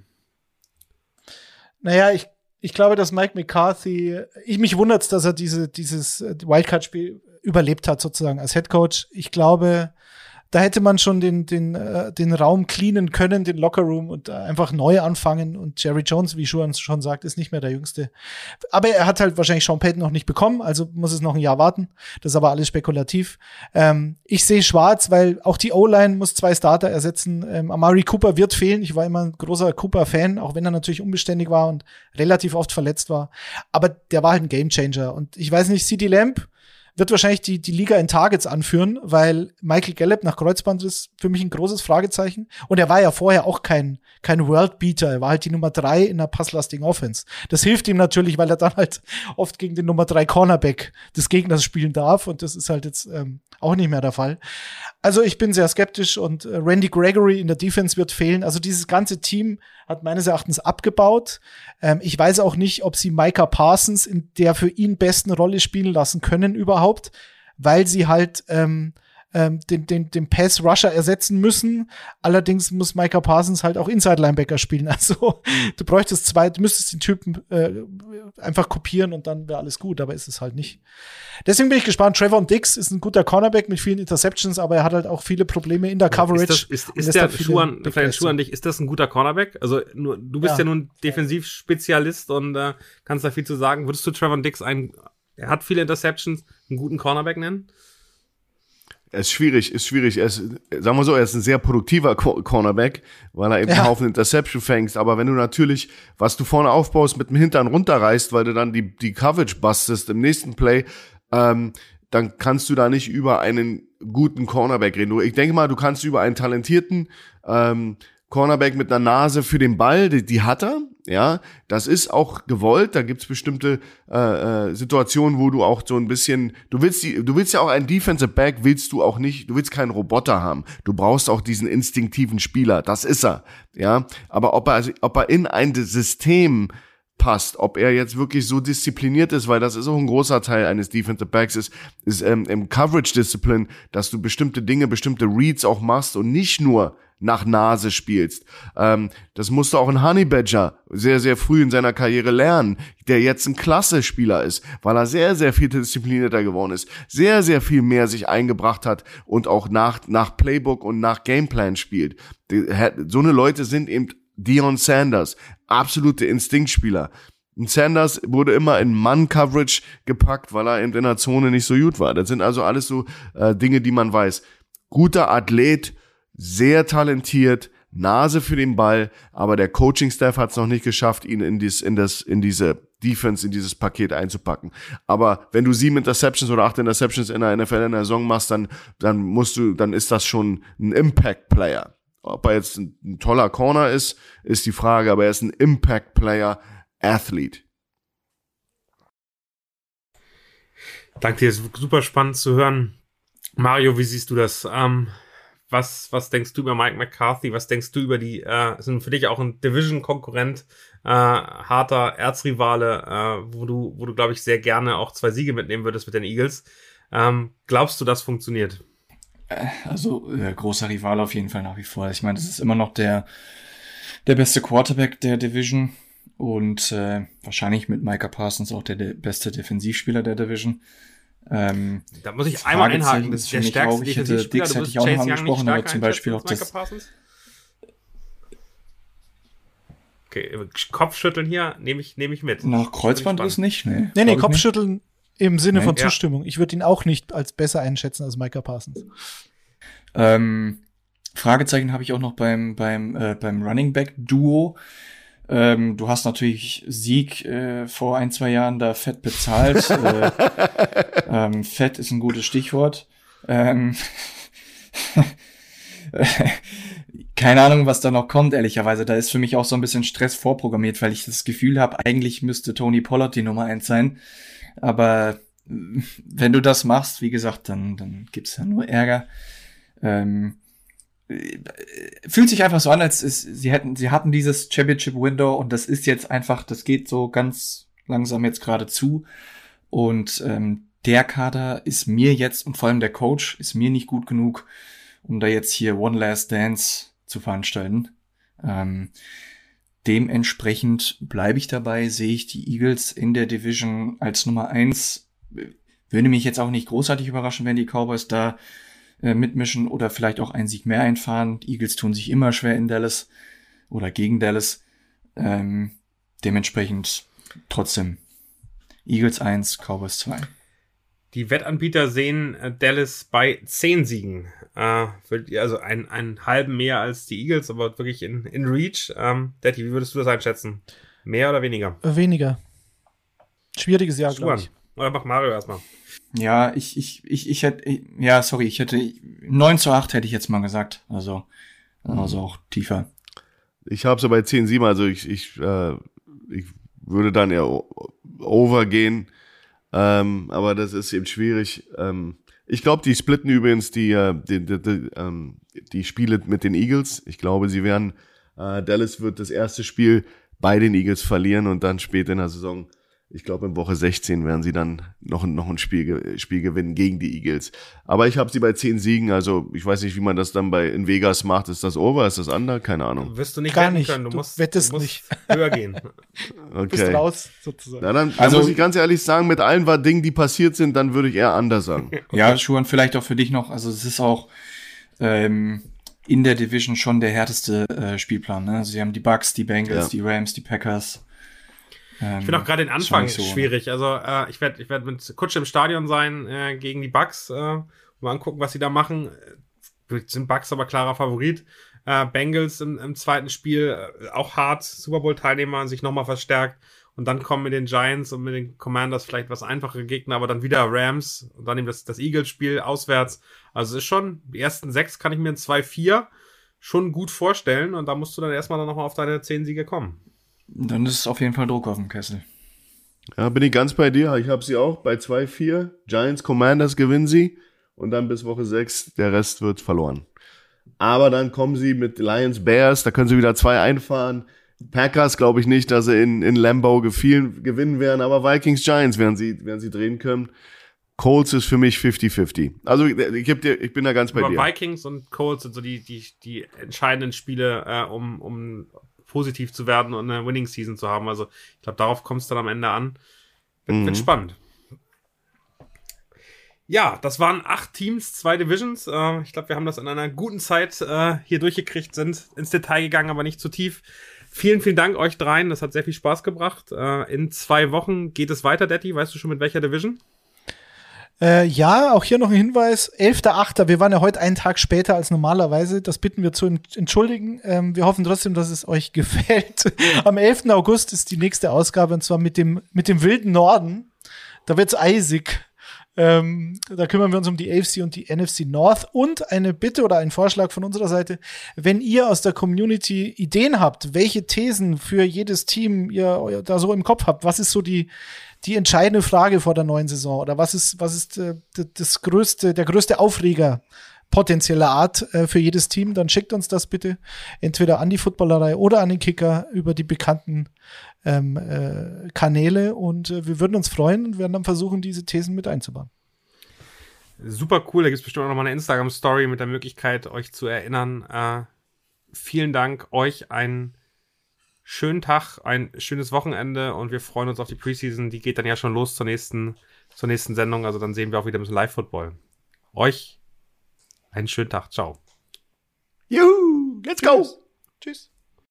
Naja, ich, ich glaube, dass Mike McCarthy, ich mich wundert, dass er diese, dieses Wildcard-Spiel überlebt hat, sozusagen als Head Coach. Ich glaube, da hätte man schon den, den, äh, den Raum cleanen können, den Lockerroom und einfach neu anfangen. Und Jerry Jones, wie Schuhan schon sagt, ist nicht mehr der Jüngste. Aber er hat halt wahrscheinlich Sean Payton noch nicht bekommen, also muss es noch ein Jahr warten. Das ist aber alles spekulativ. Ähm, ich sehe schwarz, weil auch die O-Line muss zwei Starter ersetzen. Ähm, Amari Cooper wird fehlen. Ich war immer ein großer Cooper-Fan, auch wenn er natürlich unbeständig war und relativ oft verletzt war. Aber der war halt ein Gamechanger. Und ich weiß nicht, CD Lamp, wird wahrscheinlich die, die Liga in Targets anführen, weil Michael Gallup nach Kreuzband ist für mich ein großes Fragezeichen. Und er war ja vorher auch kein, kein World Beater. Er war halt die Nummer drei in der passlastigen Offense. Das hilft ihm natürlich, weil er dann halt oft gegen den Nummer drei Cornerback des Gegners spielen darf. Und das ist halt jetzt ähm, auch nicht mehr der Fall. Also ich bin sehr skeptisch und äh, Randy Gregory in der Defense wird fehlen. Also dieses ganze Team hat meines Erachtens abgebaut. Ähm, ich weiß auch nicht, ob sie Micah Parsons in der für ihn besten Rolle spielen lassen können überhaupt, weil sie halt ähm, ähm, den, den, den Pass-Rusher ersetzen müssen. Allerdings muss Micah Parsons halt auch Inside-Linebacker spielen. Also du bräuchtest zwei, du müsstest den Typen äh, einfach kopieren und dann wäre alles gut, aber ist es halt nicht. Deswegen bin ich gespannt. Trevor Dix ist ein guter Cornerback mit vielen Interceptions, aber er hat halt auch viele Probleme in der Coverage. Ist, das, ist, ist der Schuh an, vielleicht Schuh an dich, ist das ein guter Cornerback? Also nur, du bist ja, ja nun Defensivspezialist und äh, kannst da viel zu sagen. Würdest du Trevor Dix einen, er hat viele Interceptions, einen guten Cornerback nennen? Er ist schwierig, ist schwierig. Er ist, sagen wir so, er ist ein sehr produktiver Cornerback, weil er eben ja. einen Haufen Interception fängst. Aber wenn du natürlich, was du vorne aufbaust, mit dem Hintern runterreißt, weil du dann die, die Coverage bustest im nächsten Play, ähm, dann kannst du da nicht über einen guten Cornerback reden. Ich denke mal, du kannst über einen talentierten ähm, Cornerback mit einer Nase für den Ball, die, die hat er, ja, das ist auch gewollt. Da gibt's bestimmte äh, äh, Situationen, wo du auch so ein bisschen, du willst die, du willst ja auch einen Defensive Back, willst du auch nicht, du willst keinen Roboter haben. Du brauchst auch diesen instinktiven Spieler. Das ist er, ja. Aber ob er, ob er in ein System passt, ob er jetzt wirklich so diszipliniert ist, weil das ist auch ein großer Teil eines Defensive Backs, ist, ist ähm, im Coverage Discipline, dass du bestimmte Dinge, bestimmte Reads auch machst und nicht nur nach Nase spielst. Ähm, das musste auch ein Honey Badger sehr, sehr früh in seiner Karriere lernen, der jetzt ein Klasse-Spieler ist, weil er sehr, sehr viel disziplinierter geworden ist, sehr, sehr viel mehr sich eingebracht hat und auch nach, nach Playbook und nach Gameplan spielt. So eine Leute sind eben Dion Sanders, absolute Instinktspieler. Sanders wurde immer in Mann-Coverage gepackt, weil er eben in der Zone nicht so gut war. Das sind also alles so äh, Dinge, die man weiß. Guter Athlet, sehr talentiert, Nase für den Ball, aber der Coaching-Staff hat es noch nicht geschafft, ihn in, dies, in, das, in diese Defense, in dieses Paket einzupacken. Aber wenn du sieben Interceptions oder acht Interceptions in der NFL in der Saison machst, dann, dann musst du, dann ist das schon ein Impact-Player. Ob er jetzt ein, ein toller Corner ist, ist die Frage, aber er ist ein Impact-Player, Athlete. Danke dir, super spannend zu hören. Mario, wie siehst du das? Ähm, was, was denkst du über Mike McCarthy? Was denkst du über die, äh, sind für dich auch ein Division-Konkurrent, äh, harter Erzrivale, äh, wo du, wo du, glaube ich, sehr gerne auch zwei Siege mitnehmen würdest mit den Eagles. Ähm, glaubst du, das funktioniert? Äh, also, äh, großer Rivale auf jeden Fall nach wie vor. Ich meine, das ist immer noch der, der beste Quarterback der Division und äh, wahrscheinlich mit Micah Parsons auch der, der beste Defensivspieler der Division. Ähm, da muss ich einmal einhaken, das ist der stärkste ich hätte, Dix hätte ich auch noch angesprochen, aber zum Beispiel auch das... Okay, Kopfschütteln hier nehme ich, nehme ich mit. Nach Kreuzbandriss nicht, nee. Nee, nee, Kopfschütteln im Sinne nee. von Zustimmung. Ja. Ich würde ihn auch nicht als besser einschätzen als Micah Parsons. Ähm, Fragezeichen habe ich auch noch beim, beim, äh, beim Running Back Duo. Ähm, du hast natürlich Sieg äh, vor ein, zwei Jahren da fett bezahlt. äh, ähm, fett ist ein gutes Stichwort. Ähm, keine Ahnung, was da noch kommt, ehrlicherweise. Da ist für mich auch so ein bisschen Stress vorprogrammiert, weil ich das Gefühl habe, eigentlich müsste Tony Pollard die Nummer eins sein. Aber wenn du das machst, wie gesagt, dann, dann gibt's ja nur Ärger. Ähm, äh, fühlt sich einfach so an, als es, sie hätten, sie hatten dieses Championship Window und das ist jetzt einfach, das geht so ganz langsam jetzt gerade zu. Und ähm, der Kader ist mir jetzt und vor allem der Coach ist mir nicht gut genug, um da jetzt hier One Last Dance zu veranstalten. Ähm, dementsprechend bleibe ich dabei, sehe ich die Eagles in der Division als Nummer eins. Würde mich jetzt auch nicht großartig überraschen, wenn die Cowboys da äh, mitmischen oder vielleicht auch einen Sieg mehr einfahren. Die Eagles tun sich immer schwer in Dallas oder gegen Dallas. Ähm, dementsprechend trotzdem Eagles 1, Cowboys 2. Die Wettanbieter sehen äh, Dallas bei 10 Siegen. Äh, also ein, einen halben mehr als die Eagles, aber wirklich in, in Reach. Ähm, Daddy, wie würdest du das einschätzen? Mehr oder weniger? Weniger. Schwieriges Jahr, glaube ich. Oder mach Mario erstmal. Ja, ich, ich, ich, ich hätte, ja, sorry, ich hätte 9 zu 8 hätte ich jetzt mal gesagt. Also, also auch tiefer. Ich habe so bei 10-7, also ich, ich, äh, ich würde dann eher over gehen. Ähm, aber das ist eben schwierig. Ähm, ich glaube, die splitten übrigens die, äh, die, die, die, ähm, die Spiele mit den Eagles. Ich glaube, sie werden, äh, Dallas wird das erste Spiel bei den Eagles verlieren und dann später in der Saison ich glaube, in Woche 16 werden sie dann noch, noch ein Spiel, Spiel gewinnen gegen die Eagles. Aber ich habe sie bei 10 Siegen, also ich weiß nicht, wie man das dann bei in Vegas macht. Ist das over? Ist das under? Keine Ahnung. Wirst du nicht Gar nicht. können. Du, Du musst, wettest du musst nicht. höher gehen. Bist Okay. raus, sozusagen. Na, dann, dann Also- muss ich ganz ehrlich sagen, mit allen war Dingen, die passiert sind, dann würde ich eher under sagen. Ja, Schuhan, vielleicht auch für dich noch. Also es ist auch ähm, in der Division schon der härteste äh, Spielplan. Ne? Also sie haben die Bucks, die Bengals, Ja. die Rams, die Packers. Ähm, Ich finde auch gerade den Anfang so, schwierig. Also äh, ich werde ich werd mit Kutsche im Stadion sein äh, gegen die Bucks. Äh, mal angucken, was sie da machen. Äh, Sind Bucks aber klarer Favorit. Äh, Bengals im, im zweiten Spiel äh, auch hart. Super Bowl-Teilnehmer sich nochmal verstärkt. Und dann kommen mit den Giants und mit den Commanders vielleicht was einfachere Gegner, aber dann wieder Rams und dann eben das, das Eagles-Spiel auswärts. Also es ist schon, die ersten sechs kann ich mir in 2-4 schon gut vorstellen und da musst du dann erstmal dann nochmal auf deine zehn Siege kommen. Dann ist auf jeden Fall Druck auf dem Kessel. Ja, bin ich ganz bei dir. Ich habe sie auch bei 2-4. Giants, Commanders gewinnen sie. Und dann bis Woche 6, der Rest wird verloren. Aber dann kommen sie mit Lions, Bears, da können sie wieder zwei einfahren. Packers glaube ich nicht, dass sie in, in Lambeau gefielen, gewinnen werden, aber Vikings, Giants werden sie, werden sie drehen können. Colts ist für mich 50-50. Also ich, ich, dir, ich bin da ganz bei Aber dir. Vikings und Colts sind so die, die, die entscheidenden Spiele, äh, um, um positiv zu werden und eine Winning Season zu haben. Also ich glaube, darauf kommt es dann am Ende an. Wird, wird spannend. Ja, das waren acht Teams, zwei Divisions. Äh, ich glaube, wir haben das in einer guten Zeit äh, hier durchgekriegt, sind ins Detail gegangen, aber nicht zu tief. Vielen, vielen Dank euch dreien. Das hat sehr viel Spaß gebracht. Äh, in zwei Wochen geht es weiter, Detti. Weißt du schon mit welcher Division? Äh, ja, auch hier noch ein Hinweis. 11.8. Wir waren ja heute einen Tag später als normalerweise. Das bitten wir zu ent- entschuldigen. Ähm, wir hoffen trotzdem, dass es euch gefällt. Am 11. August ist die nächste Ausgabe und zwar mit dem, mit dem wilden Norden. Da wird's eisig. Ähm, da kümmern wir uns um die AFC und die NFC North. Und eine Bitte oder ein Vorschlag von unserer Seite. Wenn ihr aus der Community Ideen habt, welche Thesen für jedes Team ihr da so im Kopf habt, was ist so die, die entscheidende Frage vor der neuen Saison oder was ist, was ist äh, das größte, der größte Aufreger potenzieller Art äh, für jedes Team, dann schickt uns das bitte entweder an die Footballerei oder an den Kicker über die bekannten ähm, äh, Kanäle und äh, wir würden uns freuen und werden dann versuchen, diese Thesen mit einzubauen. Super cool. Da gibt es bestimmt auch noch mal eine Instagram-Story mit der Möglichkeit, euch zu erinnern. Vielen Dank euch. Einen schönen Tag, ein schönes Wochenende und wir freuen uns auf die Preseason. Die geht dann ja schon los zur nächsten, zur nächsten Sendung. Also dann sehen wir auch wieder ein bisschen Live-Football. Euch einen schönen Tag. Ciao. Juhu, let's go! Tschüss.